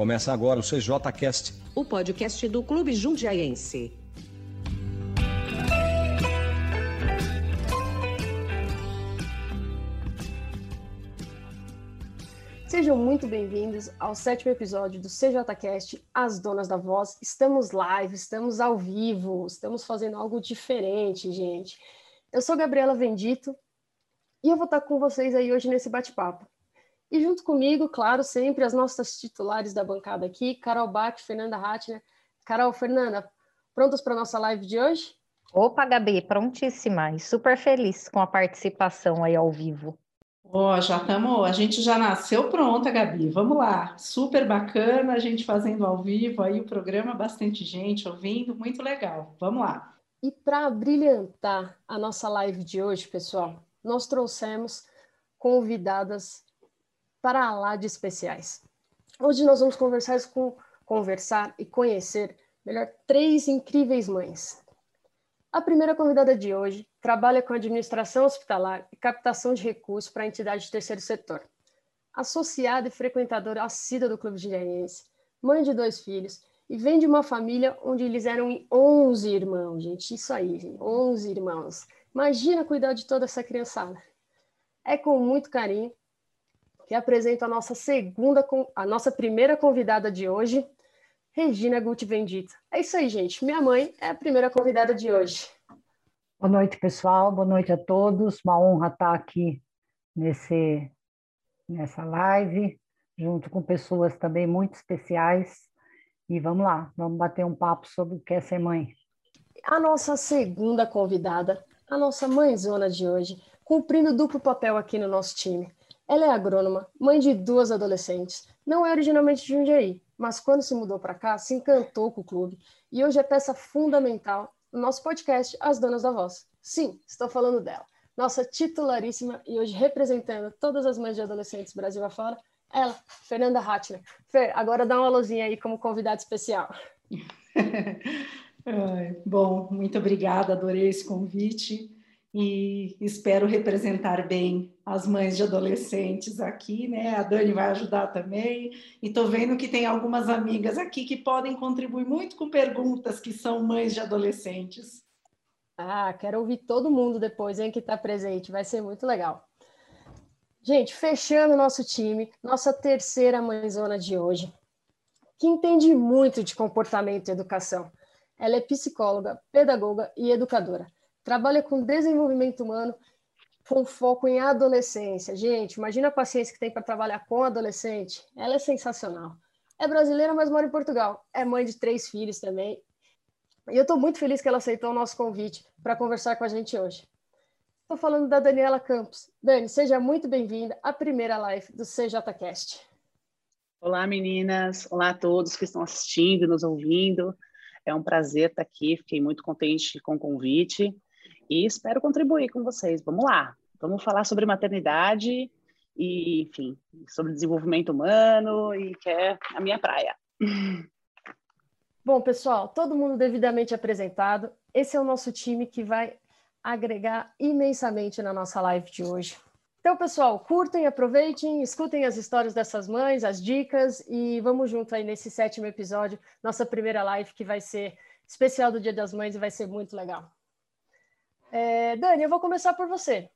Começa agora o CJCast, o podcast do Clube Jundiaense. Sejam muito bem-vindos ao sétimo episódio do CJCast, As Donas da Voz. Estamos live, estamos ao vivo, estamos fazendo algo diferente, gente. Eu sou Gabriela Vendito e eu vou estar com vocês aí hoje nesse bate-papo. E junto comigo, claro, sempre as nossas titulares da bancada aqui, Carol Bach, Fernanda Ratner. Carol, Fernanda, prontas para a nossa live de hoje? Opa, Gabi, prontíssima e super feliz com a participação aí ao vivo. Ó, oh, já estamos, a gente já nasceu pronta, Gabi. Vamos lá. Super bacana a gente fazendo ao vivo aí o programa, bastante gente ouvindo, muito legal. Vamos lá. E para brilhantar a nossa live de hoje, pessoal, nós trouxemos convidadas para lá de especiais. Hoje nós vamos conversar com conversar e conhecer melhor três incríveis mães. A primeira convidada de hoje trabalha com administração hospitalar e captação de recursos para entidades de terceiro setor. Associada e frequentadora assídua do Clube Giliense, mãe de dois filhos e vem de uma família onde eles eram 11 irmãos, gente. Isso aí, gente, 11 irmãos. Imagina cuidar de toda essa criançada. É com muito carinho que apresento a nossa segunda, a nossa primeira convidada de hoje, Regina Guti Bendita. É isso aí, gente. Minha mãe é a primeira convidada de hoje. Boa noite, pessoal. Boa noite a todos. Uma honra estar aqui nesse, nessa live, junto com pessoas também muito especiais. E vamos lá, vamos bater um papo sobre o que é ser mãe. A nossa segunda convidada, a nossa mãezona de hoje, cumprindo duplo papel aqui no nosso time. Ela é agrônoma, mãe de duas adolescentes. Não é originalmente de Jundiaí, mas quando se mudou para cá, se encantou com o clube e hoje é peça fundamental no nosso podcast As Donas da Voz. Sim, estou falando dela. Nossa titularíssima e hoje representando todas as mães de adolescentes Brasil afora, ela, Fernanda Ratner. Fer, agora dá uma luzinha aí como convidada especial. Bom, muito obrigada, adorei esse convite e espero representar bem as mães de adolescentes aqui, né? A Dani vai ajudar também. E estou vendo que tem algumas amigas aqui que podem contribuir muito com perguntas que são mães de adolescentes. Ah, quero ouvir todo mundo depois, hein, que está presente. Vai ser muito legal. Gente, fechando nosso time, nossa terceira mãezona de hoje, que entende muito de comportamento e educação. Ela é psicóloga, pedagoga e educadora trabalha com desenvolvimento humano com foco em adolescência. Gente, imagina a paciência que tem para trabalhar com adolescente. Ela é sensacional. É brasileira, mas mora em Portugal. É mãe de três filhos também. E eu estou muito feliz que ela aceitou o nosso convite para conversar com a gente hoje. Estou falando da Daniela Campos. Dani, seja muito bem-vinda à primeira live do CJCast. Olá, meninas. Olá a todos que estão assistindo, nos ouvindo. É um prazer estar aqui. Fiquei muito contente com o convite e espero contribuir com vocês. Vamos lá, vamos falar sobre maternidade e, enfim, sobre desenvolvimento humano e que é a minha praia. Bom, pessoal, todo mundo devidamente apresentado. Esse é o nosso time que vai agregar imensamente na nossa live de hoje. Então, pessoal, curtem, aproveitem, escutem as histórias dessas mães, as dicas e vamos junto aí nesse sétimo episódio, nossa primeira live que vai ser especial do Dia das Mães e vai ser muito legal. É, Dani, eu vou começar por você.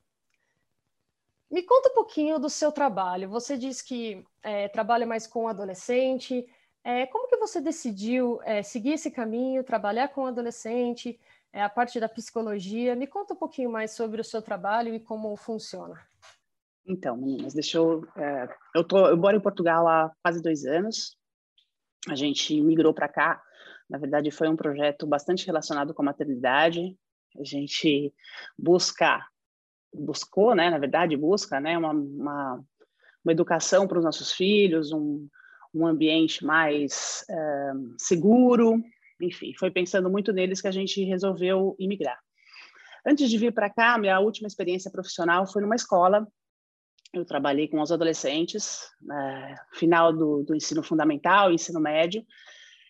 Me conta um pouquinho do seu trabalho. Você diz que é, trabalha mais com adolescente. É, como que você decidiu é, seguir esse caminho, trabalhar com adolescente, é, a parte da psicologia? Me conta um pouquinho mais sobre o seu trabalho e como funciona. Então, meninas, deixa eu. É, eu, tô, eu moro em Portugal há quase dois anos. A gente migrou para cá. Na verdade, foi um projeto bastante relacionado com a maternidade a gente busca, buscou, né, na verdade, busca, né, uma, uma, uma educação para os nossos filhos, um, um ambiente mais é, seguro, enfim, foi pensando muito neles que a gente resolveu imigrar. Antes de vir para cá, minha última experiência profissional foi numa escola. Eu trabalhei com os adolescentes, é, final do, do ensino fundamental, ensino médio,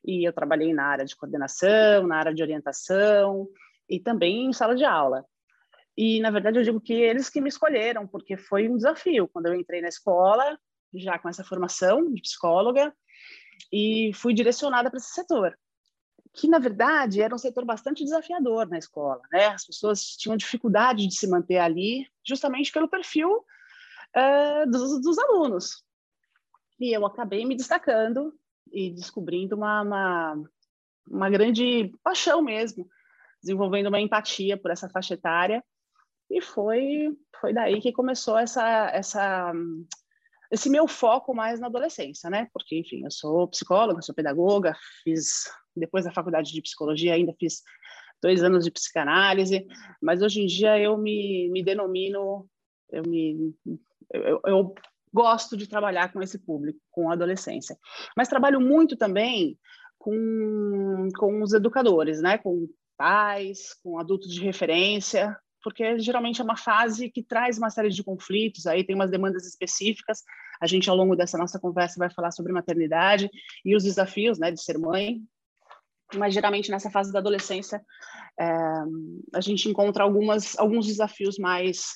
e eu trabalhei na área de coordenação, na área de orientação, e também em sala de aula. E, na verdade, eu digo que eles que me escolheram, porque foi um desafio. Quando eu entrei na escola, já com essa formação de psicóloga, e fui direcionada para esse setor, que na verdade era um setor bastante desafiador na escola, né? As pessoas tinham dificuldade de se manter ali, justamente pelo perfil uh, dos, dos, alunos. E eu acabei me destacando e descobrindo uma, uma, uma grande paixão mesmo, desenvolvendo uma empatia por essa faixa etária e foi foi daí que começou essa essa esse meu foco mais na adolescência, né? Porque, enfim, eu sou psicóloga, sou pedagoga, fiz, depois da faculdade de psicologia, ainda fiz dois anos de psicanálise, mas hoje em dia eu me, me denomino, eu me. Eu, eu gosto de trabalhar com esse público, com a adolescência. Mas trabalho muito também com, com os educadores, né? Com pais, com adultos de referência, porque geralmente é uma fase que traz uma série de conflitos, aí tem umas demandas específicas. A gente, ao longo dessa nossa conversa, vai falar sobre maternidade e os desafios né, de ser mãe. Mas, geralmente, nessa fase da adolescência, é, a gente encontra algumas, alguns desafios mais,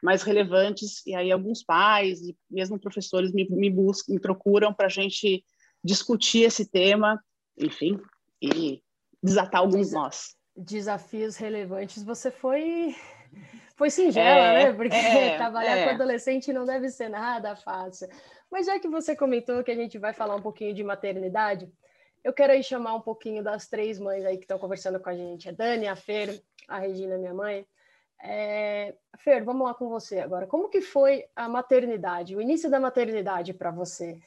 mais relevantes, e aí alguns pais e mesmo professores me, me buscam, me procuram para a gente discutir esse tema, enfim, e desatar alguns nós desafios relevantes, você foi foi singela, é, né? Porque é, trabalhar é. com adolescente não deve ser nada fácil. Mas já que você comentou que a gente vai falar um pouquinho de maternidade, eu quero aí chamar um pouquinho das três mães aí que estão conversando com a gente. A Dani, a Fer, a Regina, minha mãe. É... Fer, vamos lá com você agora. Como que foi a maternidade, o início da maternidade para você?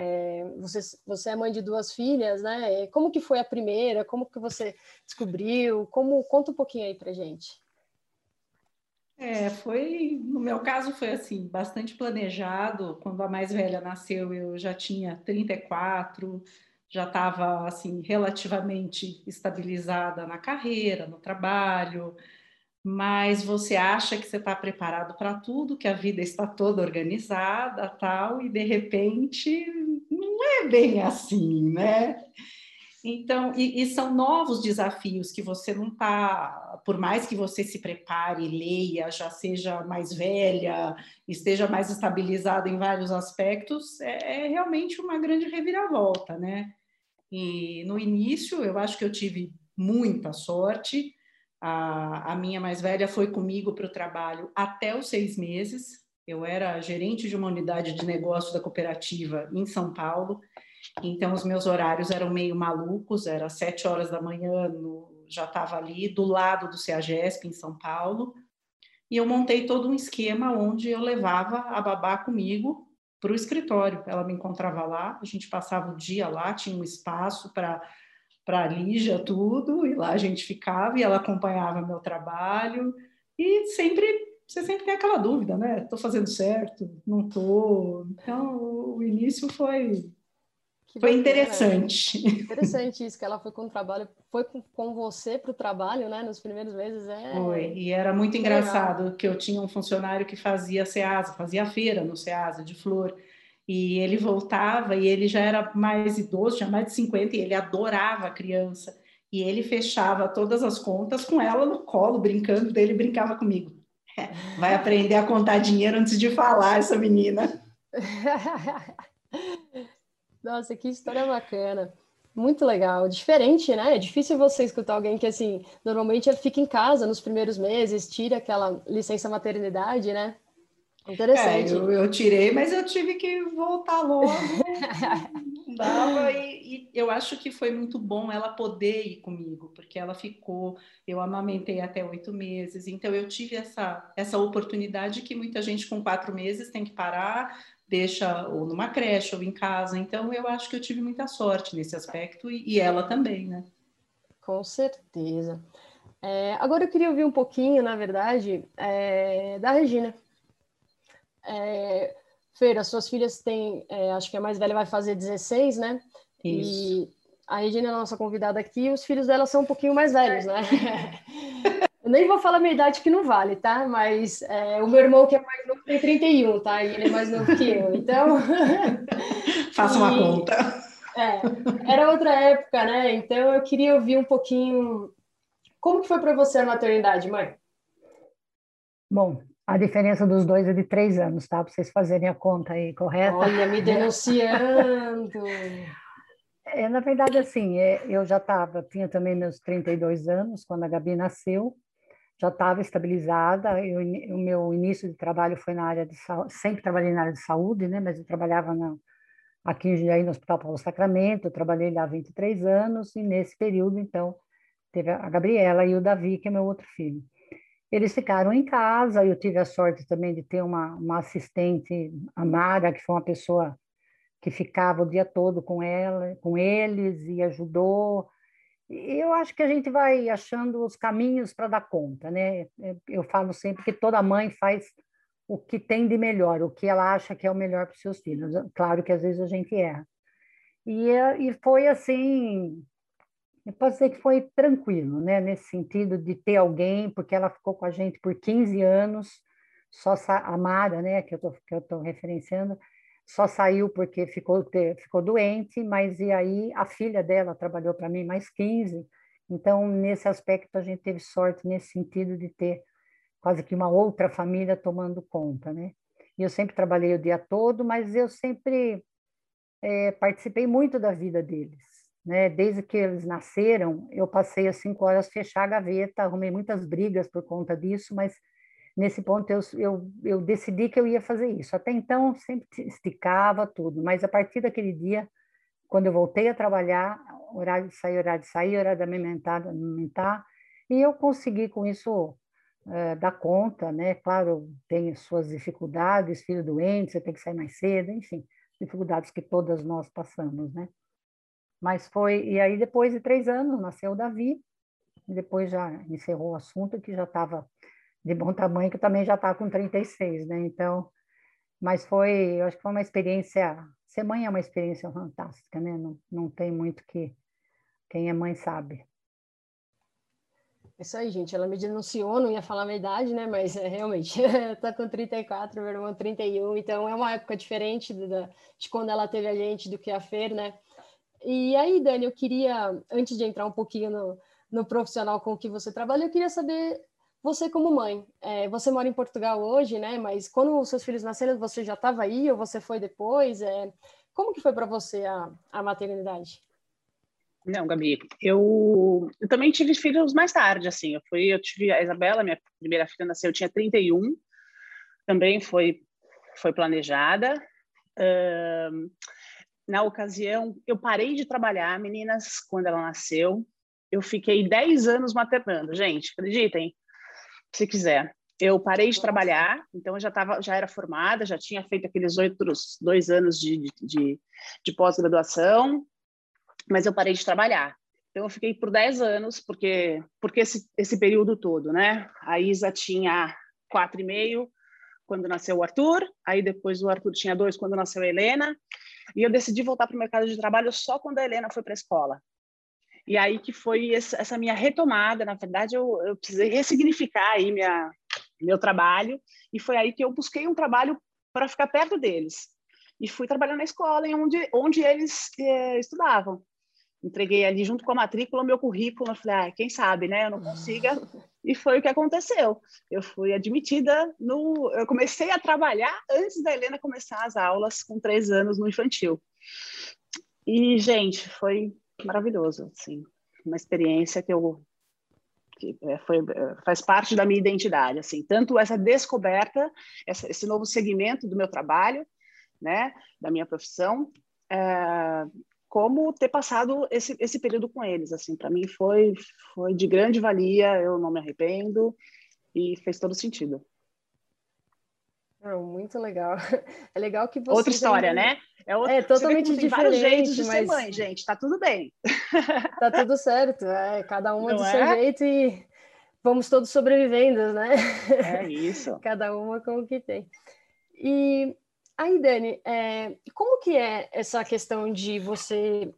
É, você, você é mãe de duas filhas, né? Como que foi a primeira? Como que você descobriu? Como conta um pouquinho aí para gente. É, foi no meu caso foi assim bastante planejado. Quando a mais velha nasceu, eu já tinha 34, já estava assim relativamente estabilizada na carreira, no trabalho mas você acha que você está preparado para tudo, que a vida está toda organizada, tal, e de repente não é bem assim, né? Então, e, e são novos desafios que você não está, por mais que você se prepare, leia, já seja mais velha, esteja mais estabilizada em vários aspectos, é, é realmente uma grande reviravolta, né? E no início, eu acho que eu tive muita sorte, a, a minha mais velha foi comigo para o trabalho até os seis meses. Eu era gerente de uma unidade de negócio da cooperativa em São Paulo, então os meus horários eram meio malucos, era sete horas da manhã, no, já estava ali do lado do CEAGESP em São Paulo, e eu montei todo um esquema onde eu levava a babá comigo para o escritório. Ela me encontrava lá, a gente passava o dia lá, tinha um espaço para para a Lígia tudo, e lá a gente ficava e ela acompanhava meu trabalho, e sempre, você sempre tem aquela dúvida, né? Estou fazendo certo? Não estou? Então, o início foi, que foi interessante. Interessante isso, que ela foi com o trabalho, foi com, com você para o trabalho, né? Nos primeiros meses. É... Foi, e era muito engraçado que eu tinha um funcionário que fazia SEASA, fazia feira no SEASA de flor. E ele voltava e ele já era mais idoso, tinha mais de 50 e ele adorava a criança. E ele fechava todas as contas com ela no colo, brincando dele, brincava comigo. É, vai aprender a contar dinheiro antes de falar, essa menina. Nossa, que história bacana. Muito legal, diferente, né? É difícil você escutar alguém que, assim, normalmente fica em casa nos primeiros meses, tira aquela licença maternidade, né? Interessante. É, eu, eu, tirei, mas eu tive que voltar logo. dava e, e, eu acho que foi muito bom ela poder ir comigo, porque ela ficou, eu amamentei até oito meses, então eu tive essa, essa oportunidade que muita gente com quatro meses tem que parar, deixa ou numa creche ou em casa, então eu acho que eu tive muita sorte nesse aspecto e, e ela também, né? Com certeza. É, agora eu queria ouvir um pouquinho, na verdade, é, da Regina. É, Feira, suas filhas têm, é, acho que a mais velha vai fazer 16, né? Isso. E a Regina é a nossa convidada aqui, os filhos dela são um pouquinho mais velhos, né? Eu nem vou falar a minha idade que não vale, tá? Mas é, o meu irmão, que é mais novo, tem 31, tá? E ele é mais novo que eu, então... Faça uma conta. É, era outra época, né? Então eu queria ouvir um pouquinho... Como que foi para você a maternidade, mãe? Bom, a diferença dos dois é de três anos, tá? Para vocês fazerem a conta aí, correta? Olha, me denunciando! É, na verdade, assim, é, eu já estava, tinha também meus 32 anos quando a Gabi nasceu, já estava estabilizada. Eu, o meu início de trabalho foi na área de saúde, sempre trabalhei na área de saúde, né? Mas eu trabalhava na, aqui em Jundiaí, no Hospital Paulo Sacramento, eu trabalhei lá há 23 anos, e nesse período, então, teve a Gabriela e o Davi, que é meu outro filho. Eles ficaram em casa, eu tive a sorte também de ter uma, uma assistente, a Mara, que foi uma pessoa que ficava o dia todo com ela, com eles e ajudou. Eu acho que a gente vai achando os caminhos para dar conta, né? Eu falo sempre que toda mãe faz o que tem de melhor, o que ela acha que é o melhor para os seus filhos. Claro que às vezes a gente erra. E, e foi assim, eu posso dizer que foi tranquilo, né? Nesse sentido de ter alguém, porque ela ficou com a gente por 15 anos, só a Mara, né? Que eu tô, que eu tô referenciando, só saiu porque ficou, ficou doente, mas e aí a filha dela trabalhou para mim mais 15. Então, nesse aspecto, a gente teve sorte nesse sentido de ter quase que uma outra família tomando conta, né? E eu sempre trabalhei o dia todo, mas eu sempre é, participei muito da vida deles, né? Desde que eles nasceram, eu passei as cinco horas fechar a gaveta, arrumei muitas brigas por conta disso, mas nesse ponto eu, eu, eu decidi que eu ia fazer isso. Até então, sempre esticava tudo, mas a partir daquele dia, quando eu voltei a trabalhar, horário de sair, horário de sair, horário de alimentar, alimentar, e eu consegui com isso é, dar conta, né? Claro, tem suas dificuldades, filho doente, você tem que sair mais cedo, enfim, dificuldades que todas nós passamos, né? Mas foi, e aí depois de três anos nasceu o Davi, depois já encerrou o assunto, que já estava de bom tamanho, que também já está com 36, né? Então, mas foi, eu acho que foi uma experiência, ser mãe é uma experiência fantástica, né? Não, não tem muito que quem é mãe sabe. É isso aí, gente. Ela me denunciou, não ia falar a minha idade, né? Mas é, realmente, tá com 34, meu irmão 31, então é uma época diferente de, de quando ela teve a gente do que a Fer, né? E aí, Dani, eu queria, antes de entrar um pouquinho no, no profissional com que você trabalha, eu queria saber você como mãe, é, você mora em Portugal hoje, né? Mas quando os seus filhos nasceram, você já estava aí ou você foi depois? É, como que foi para você a, a maternidade? Não, Gabi, eu, eu também tive filhos mais tarde, assim. Eu fui, eu tive a Isabela, minha primeira filha nasceu, eu tinha 31. Também foi foi planejada. Uh, na ocasião, eu parei de trabalhar, meninas, quando ela nasceu. Eu fiquei 10 anos maternando, gente, acreditem se quiser. Eu parei de trabalhar, então eu já tava, já era formada, já tinha feito aqueles outros dois anos de, de, de pós-graduação, mas eu parei de trabalhar. Então eu fiquei por 10 anos, porque porque esse, esse período todo, né? A Isa tinha quatro e meio quando nasceu o Arthur, aí depois o Arthur tinha dois quando nasceu a Helena, e eu decidi voltar para o mercado de trabalho só quando a Helena foi para a escola. E aí que foi essa minha retomada, na verdade eu, eu precisei ressignificar aí minha, meu trabalho, e foi aí que eu busquei um trabalho para ficar perto deles. E fui trabalhar na escola em onde, onde eles eh, estudavam. Entreguei ali junto com a matrícula o meu currículo, eu falei, ah, quem sabe, né, eu não consiga. E foi o que aconteceu. Eu fui admitida no... Eu comecei a trabalhar antes da Helena começar as aulas, com três anos no infantil. E, gente, foi maravilhoso, assim, uma experiência que eu que é, foi, é, faz parte da minha identidade, assim, tanto essa descoberta, essa, esse novo segmento do meu trabalho, né, da minha profissão, é, como ter passado esse, esse período com eles, assim, para mim foi foi de grande valia, eu não me arrependo e fez todo sentido. Não, muito legal. É legal que você. Outra história, né? É, outra... é totalmente diferente. vários jeitos de mas... ser mãe, gente. Tá tudo bem. Tá tudo certo. É, cada uma Não do é? seu jeito e vamos todos sobrevivendo, né? É isso. cada uma com o que tem. E aí, Dani, é, como que é essa questão de você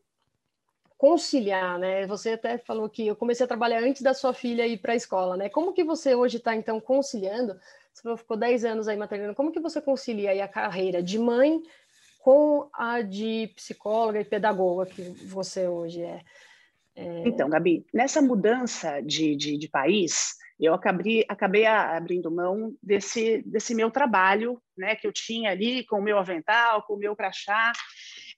conciliar, né? Você até falou que eu comecei a trabalhar antes da sua filha ir para a escola, né? Como que você hoje está então conciliando? Você ficou 10 anos aí maternando. Como que você concilia aí a carreira de mãe com a de psicóloga e pedagoga que você hoje é? é... Então, Gabi, nessa mudança de, de, de país, eu acabei, acabei abrindo mão desse, desse meu trabalho, né, que eu tinha ali com o meu avental, com o meu crachá,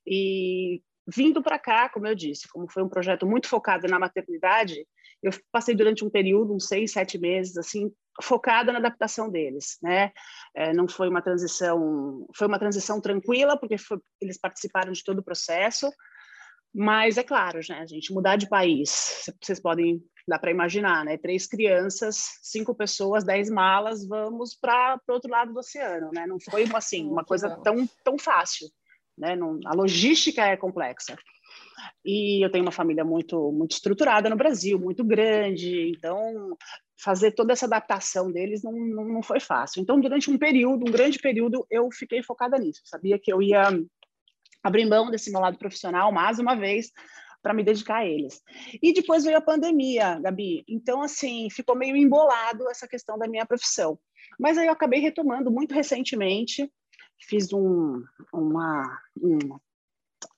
e vindo para cá, como eu disse, como foi um projeto muito focado na maternidade, eu passei durante um período, uns seis, sete meses, assim, focada na adaptação deles, né? É, não foi uma transição, foi uma transição tranquila, porque foi, eles participaram de todo o processo, mas é claro, né, gente mudar de país, vocês podem dá para imaginar, né? Três crianças, cinco pessoas, dez malas, vamos para o outro lado do oceano, né? Não foi assim, uma coisa tão, tão fácil, né? Não, a logística é complexa. E eu tenho uma família muito, muito estruturada no Brasil, muito grande, então fazer toda essa adaptação deles não, não, não foi fácil. Então, durante um período, um grande período, eu fiquei focada nisso. Sabia que eu ia abrir mão desse meu lado profissional mais uma vez para me dedicar a eles. E depois veio a pandemia, Gabi. Então, assim, ficou meio embolado essa questão da minha profissão. Mas aí eu acabei retomando muito recentemente, fiz um, uma, um,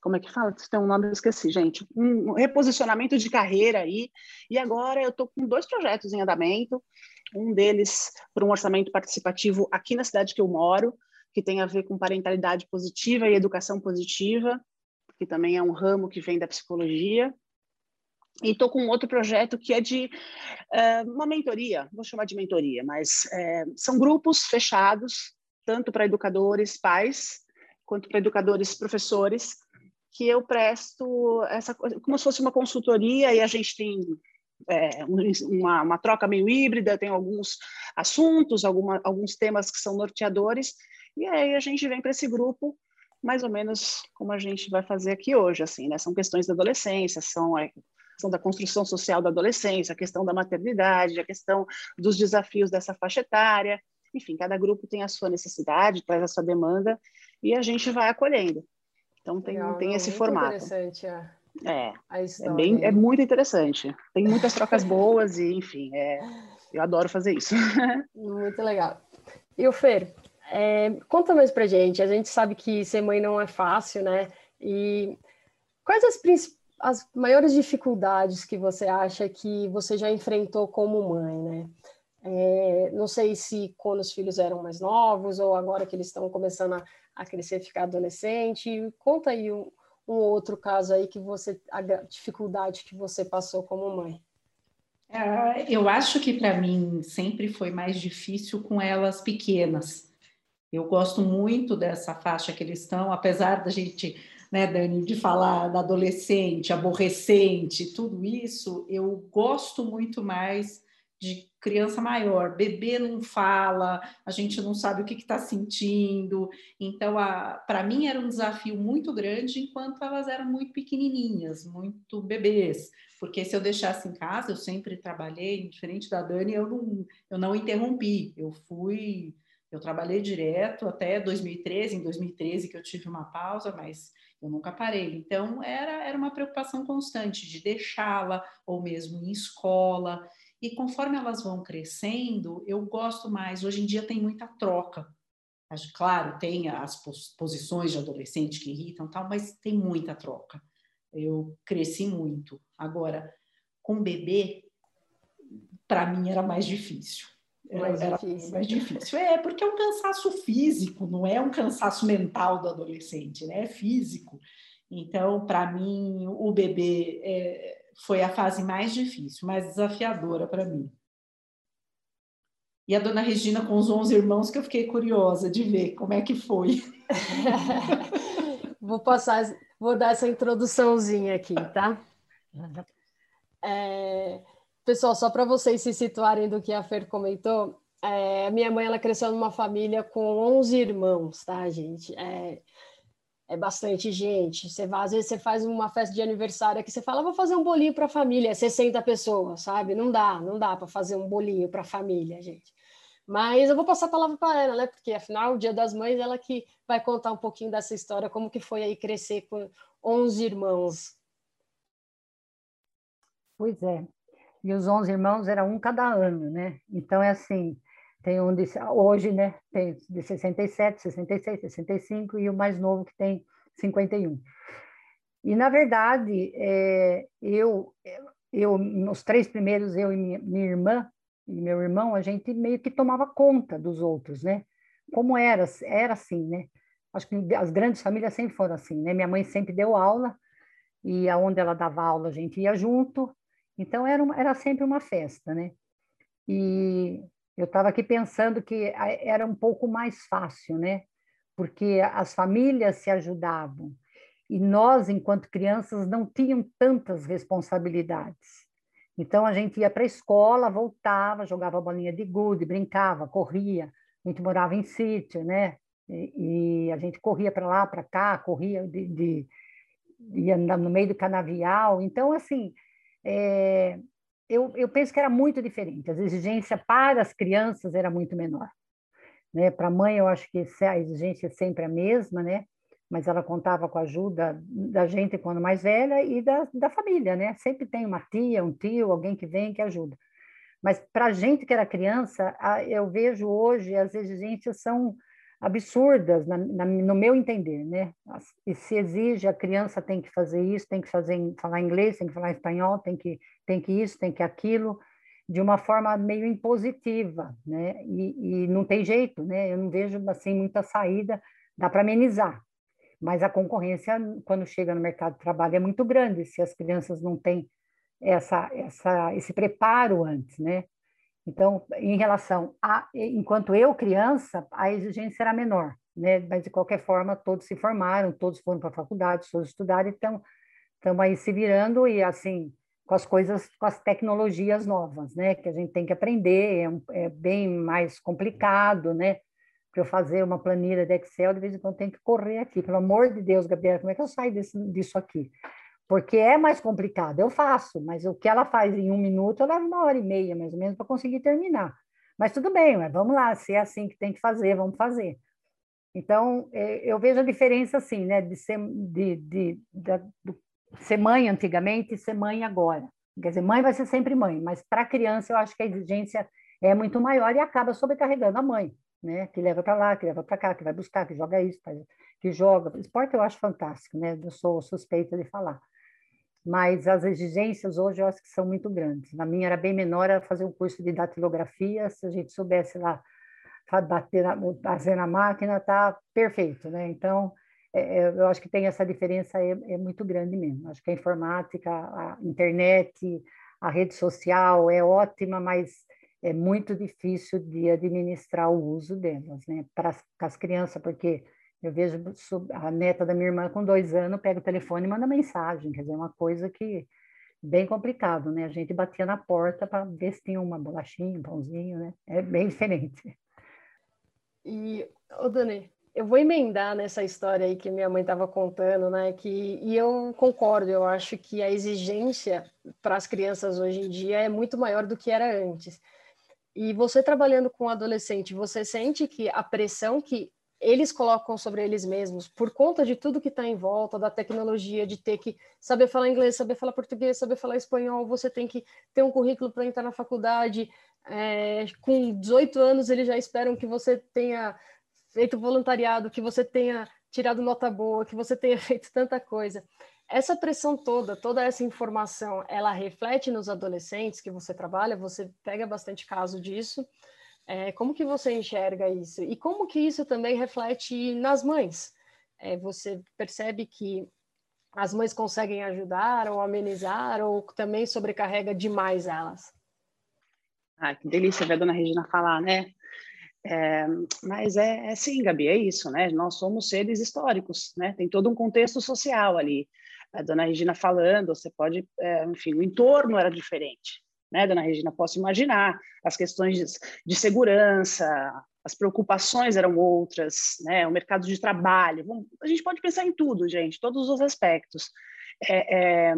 como é que fala? Tem um nome, eu esqueci, gente. Um reposicionamento de carreira aí. E agora eu estou com dois projetos em andamento. Um deles para um orçamento participativo aqui na cidade que eu moro, que tem a ver com parentalidade positiva e educação positiva que também é um ramo que vem da psicologia. E estou com outro projeto que é de uh, uma mentoria, vou chamar de mentoria, mas é, são grupos fechados, tanto para educadores, pais, quanto para educadores, professores, que eu presto essa como se fosse uma consultoria e a gente tem é, uma, uma, troca meio híbrida, tem alguns assuntos, alguma, alguns temas que são norteadores, e aí a gente vem para esse grupo mais ou menos como a gente vai fazer aqui hoje, assim, né? São questões da adolescência, são a é, questão da construção social da adolescência, a questão da maternidade, a questão dos desafios dessa faixa etária. Enfim, cada grupo tem a sua necessidade, traz a sua demanda e a gente vai acolhendo. Então tem, Legal, tem não, esse formato. Interessante é, a é, bem, é muito interessante. Tem muitas trocas boas e, enfim, é, eu adoro fazer isso. Muito legal. E o Fer, é, conta mais pra gente, a gente sabe que ser mãe não é fácil, né? E quais as, as maiores dificuldades que você acha que você já enfrentou como mãe, né? É, não sei se quando os filhos eram mais novos ou agora que eles estão começando a, a crescer, ficar adolescente. Conta aí um, um, outro caso aí que você a dificuldade que você passou como mãe. É, eu acho que para mim sempre foi mais difícil com elas pequenas. Eu gosto muito dessa faixa que eles estão, apesar da gente, né, Dani, de falar da adolescente, aborrecente, tudo isso, eu gosto muito mais de criança maior. Bebê não fala, a gente não sabe o que está sentindo. Então, para mim era um desafio muito grande enquanto elas eram muito pequenininhas, muito bebês. Porque se eu deixasse em casa, eu sempre trabalhei, diferente da Dani, eu não, eu não interrompi. Eu fui eu trabalhei direto até 2013, em 2013 que eu tive uma pausa, mas eu nunca parei. Então, era, era uma preocupação constante de deixá-la, ou mesmo em escola. E conforme elas vão crescendo, eu gosto mais. Hoje em dia tem muita troca. Claro, tem as posições de adolescente que irritam, tal, mas tem muita troca. Eu cresci muito. Agora, com bebê, para mim era mais difícil mais era difícil. mais difícil. É, porque é um cansaço físico, não é um cansaço mental do adolescente, né? É físico. Então, para mim, o bebê é, foi a fase mais difícil, mais desafiadora para mim. E a dona Regina com os 11 irmãos, que eu fiquei curiosa de ver como é que foi. vou passar, vou dar essa introduçãozinha aqui, tá? É, Pessoal, só para vocês se situarem do que a Fer comentou, é, minha mãe ela cresceu numa família com 11 irmãos, tá, gente? É, é bastante gente. Você às vezes você faz uma festa de aniversário aqui, você fala, vou fazer um bolinho para a família, 60 pessoas, sabe? Não dá, não dá para fazer um bolinho para a família, gente. Mas eu vou passar a palavra para ela, né? Porque afinal, o Dia das Mães, ela que vai contar um pouquinho dessa história, como que foi aí crescer com 11 irmãos. Pois é, e os 11 irmãos era um cada ano, né? Então é assim, tem um de, hoje, né, tem de 67, 66, 65 e o mais novo que tem 51. E na verdade, é, eu eu nos três primeiros eu e minha, minha irmã e meu irmão, a gente meio que tomava conta dos outros, né? Como era, era assim, né? Acho que as grandes famílias sempre foram assim, né? Minha mãe sempre deu aula, e aonde ela dava aula a gente ia junto. Então era, uma, era sempre uma festa, né? E eu estava aqui pensando que era um pouco mais fácil, né? Porque as famílias se ajudavam e nós, enquanto crianças, não tínhamos tantas responsabilidades. Então a gente ia para a escola, voltava, jogava bolinha de gude, brincava, corria. A gente morava em sítio, né? E, e a gente corria para lá, para cá, corria de, de ia no meio do canavial. Então, assim, é, eu, eu penso que era muito diferente. A exigência para as crianças era muito menor. Né? Para a mãe, eu acho que a exigência é sempre a mesma, né? mas ela contava com a ajuda da gente quando mais velha e da, da família, né? Sempre tem uma tia, um tio, alguém que vem que ajuda. Mas para a gente que era criança, eu vejo hoje as exigências são absurdas, na, na, no meu entender, né? E se exige, a criança tem que fazer isso, tem que fazer, falar inglês, tem que falar espanhol, tem que, tem que isso, tem que aquilo, de uma forma meio impositiva, né? E, e não tem jeito, né? Eu não vejo, assim, muita saída, dá para amenizar, mas a concorrência, quando chega no mercado de trabalho, é muito grande, se as crianças não têm essa, essa, esse preparo antes, né? Então, em relação a, enquanto eu criança, a exigência era menor, né? Mas de qualquer forma, todos se formaram, todos foram para a faculdade, todos estudaram, então estamos aí se virando e assim com as coisas, com as tecnologias novas, né? Que a gente tem que aprender, é, é bem mais complicado, né? Para eu fazer uma planilha de Excel, de vez em quando tenho que correr aqui. Pelo amor de Deus, Gabriela, como é que eu saio desse, disso aqui? Porque é mais complicado. Eu faço, mas o que ela faz em um minuto, eu levo uma hora e meia, mais ou menos, para conseguir terminar. Mas tudo bem, vamos lá, se é assim que tem que fazer, vamos fazer. Então, é, eu vejo a diferença assim, né, de ser, de, de, de, de ser mãe antigamente e ser mãe agora. Quer dizer, mãe vai ser sempre mãe, mas para a criança eu acho que a exigência é muito maior e acaba sobrecarregando a mãe, né? Que leva para lá, que leva para cá, que vai buscar, que joga isso, que joga. Esporte eu acho fantástico, né? Eu sou suspeita de falar mas as exigências hoje eu acho que são muito grandes. Na minha era bem menor, era fazer um curso de datilografia, se a gente soubesse lá bater na, fazer na máquina, tá perfeito, né? Então, é, é, eu acho que tem essa diferença, é, é muito grande mesmo. Acho que a informática, a internet, a rede social é ótima, mas é muito difícil de administrar o uso delas, né? Para as crianças, porque eu vejo a neta da minha irmã com dois anos, pega o telefone e manda mensagem, quer dizer, é uma coisa que bem complicado, né? A gente batia na porta para ver se tinha uma bolachinha, um pãozinho, né? É bem diferente. E, ô Dani, eu vou emendar nessa história aí que minha mãe estava contando, né? Que, e eu concordo, eu acho que a exigência para as crianças hoje em dia é muito maior do que era antes. E você trabalhando com adolescente, você sente que a pressão que eles colocam sobre eles mesmos, por conta de tudo que está em volta, da tecnologia, de ter que saber falar inglês, saber falar português, saber falar espanhol, você tem que ter um currículo para entrar na faculdade. É, com 18 anos, eles já esperam que você tenha feito voluntariado, que você tenha tirado nota boa, que você tenha feito tanta coisa. Essa pressão toda, toda essa informação, ela reflete nos adolescentes que você trabalha, você pega bastante caso disso. É, como que você enxerga isso? E como que isso também reflete nas mães? É, você percebe que as mães conseguem ajudar ou amenizar ou também sobrecarrega demais elas? Ah, que delícia ver a dona Regina falar, né? É, mas é, é sim, Gabi, é isso, né? Nós somos seres históricos, né? Tem todo um contexto social ali. A dona Regina falando, você pode, é, enfim, o entorno era diferente, né, dona Regina? Posso imaginar as questões de, segurança, as preocupações eram outras, né? O mercado de trabalho, a gente pode pensar em tudo, gente, todos os aspectos. É, é,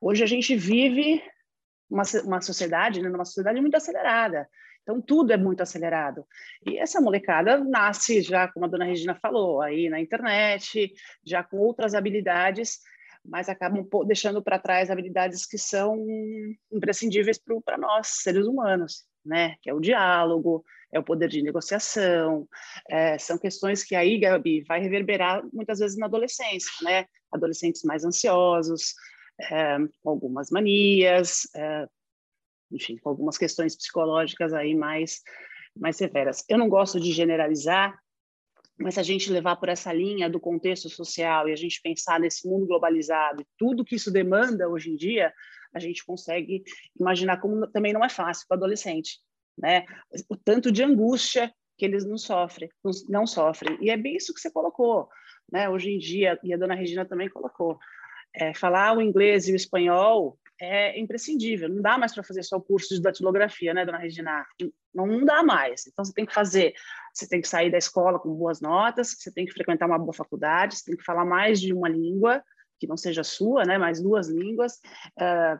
hoje a gente vive uma, uma sociedade, né, numa sociedade muito acelerada. Então, tudo é muito acelerado. E essa molecada nasce já, como a dona Regina falou, aí na internet, já com outras habilidades mas acabam deixando para trás habilidades que são imprescindíveis para nós, seres humanos, né? Que é o diálogo, é o poder de negociação, é, são questões que aí, Gabi, vai reverberar muitas vezes na adolescência, né? Adolescentes mais ansiosos, é, algumas manias, é, enfim, algumas questões psicológicas aí mais, mais severas. Eu não gosto de generalizar, Mas se a gente levar por essa linha do contexto social e a gente pensar nesse mundo globalizado e tudo que isso demanda hoje em dia, a gente consegue imaginar como também não é fácil para o adolescente, né? O tanto de angústia que eles não sofrem, não sofrem. E é bem isso que você colocou, né? Hoje em dia, e a dona Regina também colocou, é, falar o inglês e o espanhol é imprescindível. Não dá mais para fazer só o curso de datilografia, né, dona Regina? Não, dá mais. Então, você tem que fazer, você tem que sair da escola com boas notas, você tem que frequentar uma boa faculdade, você tem que falar mais de uma língua, que não seja sua, né, mas duas línguas. Uh,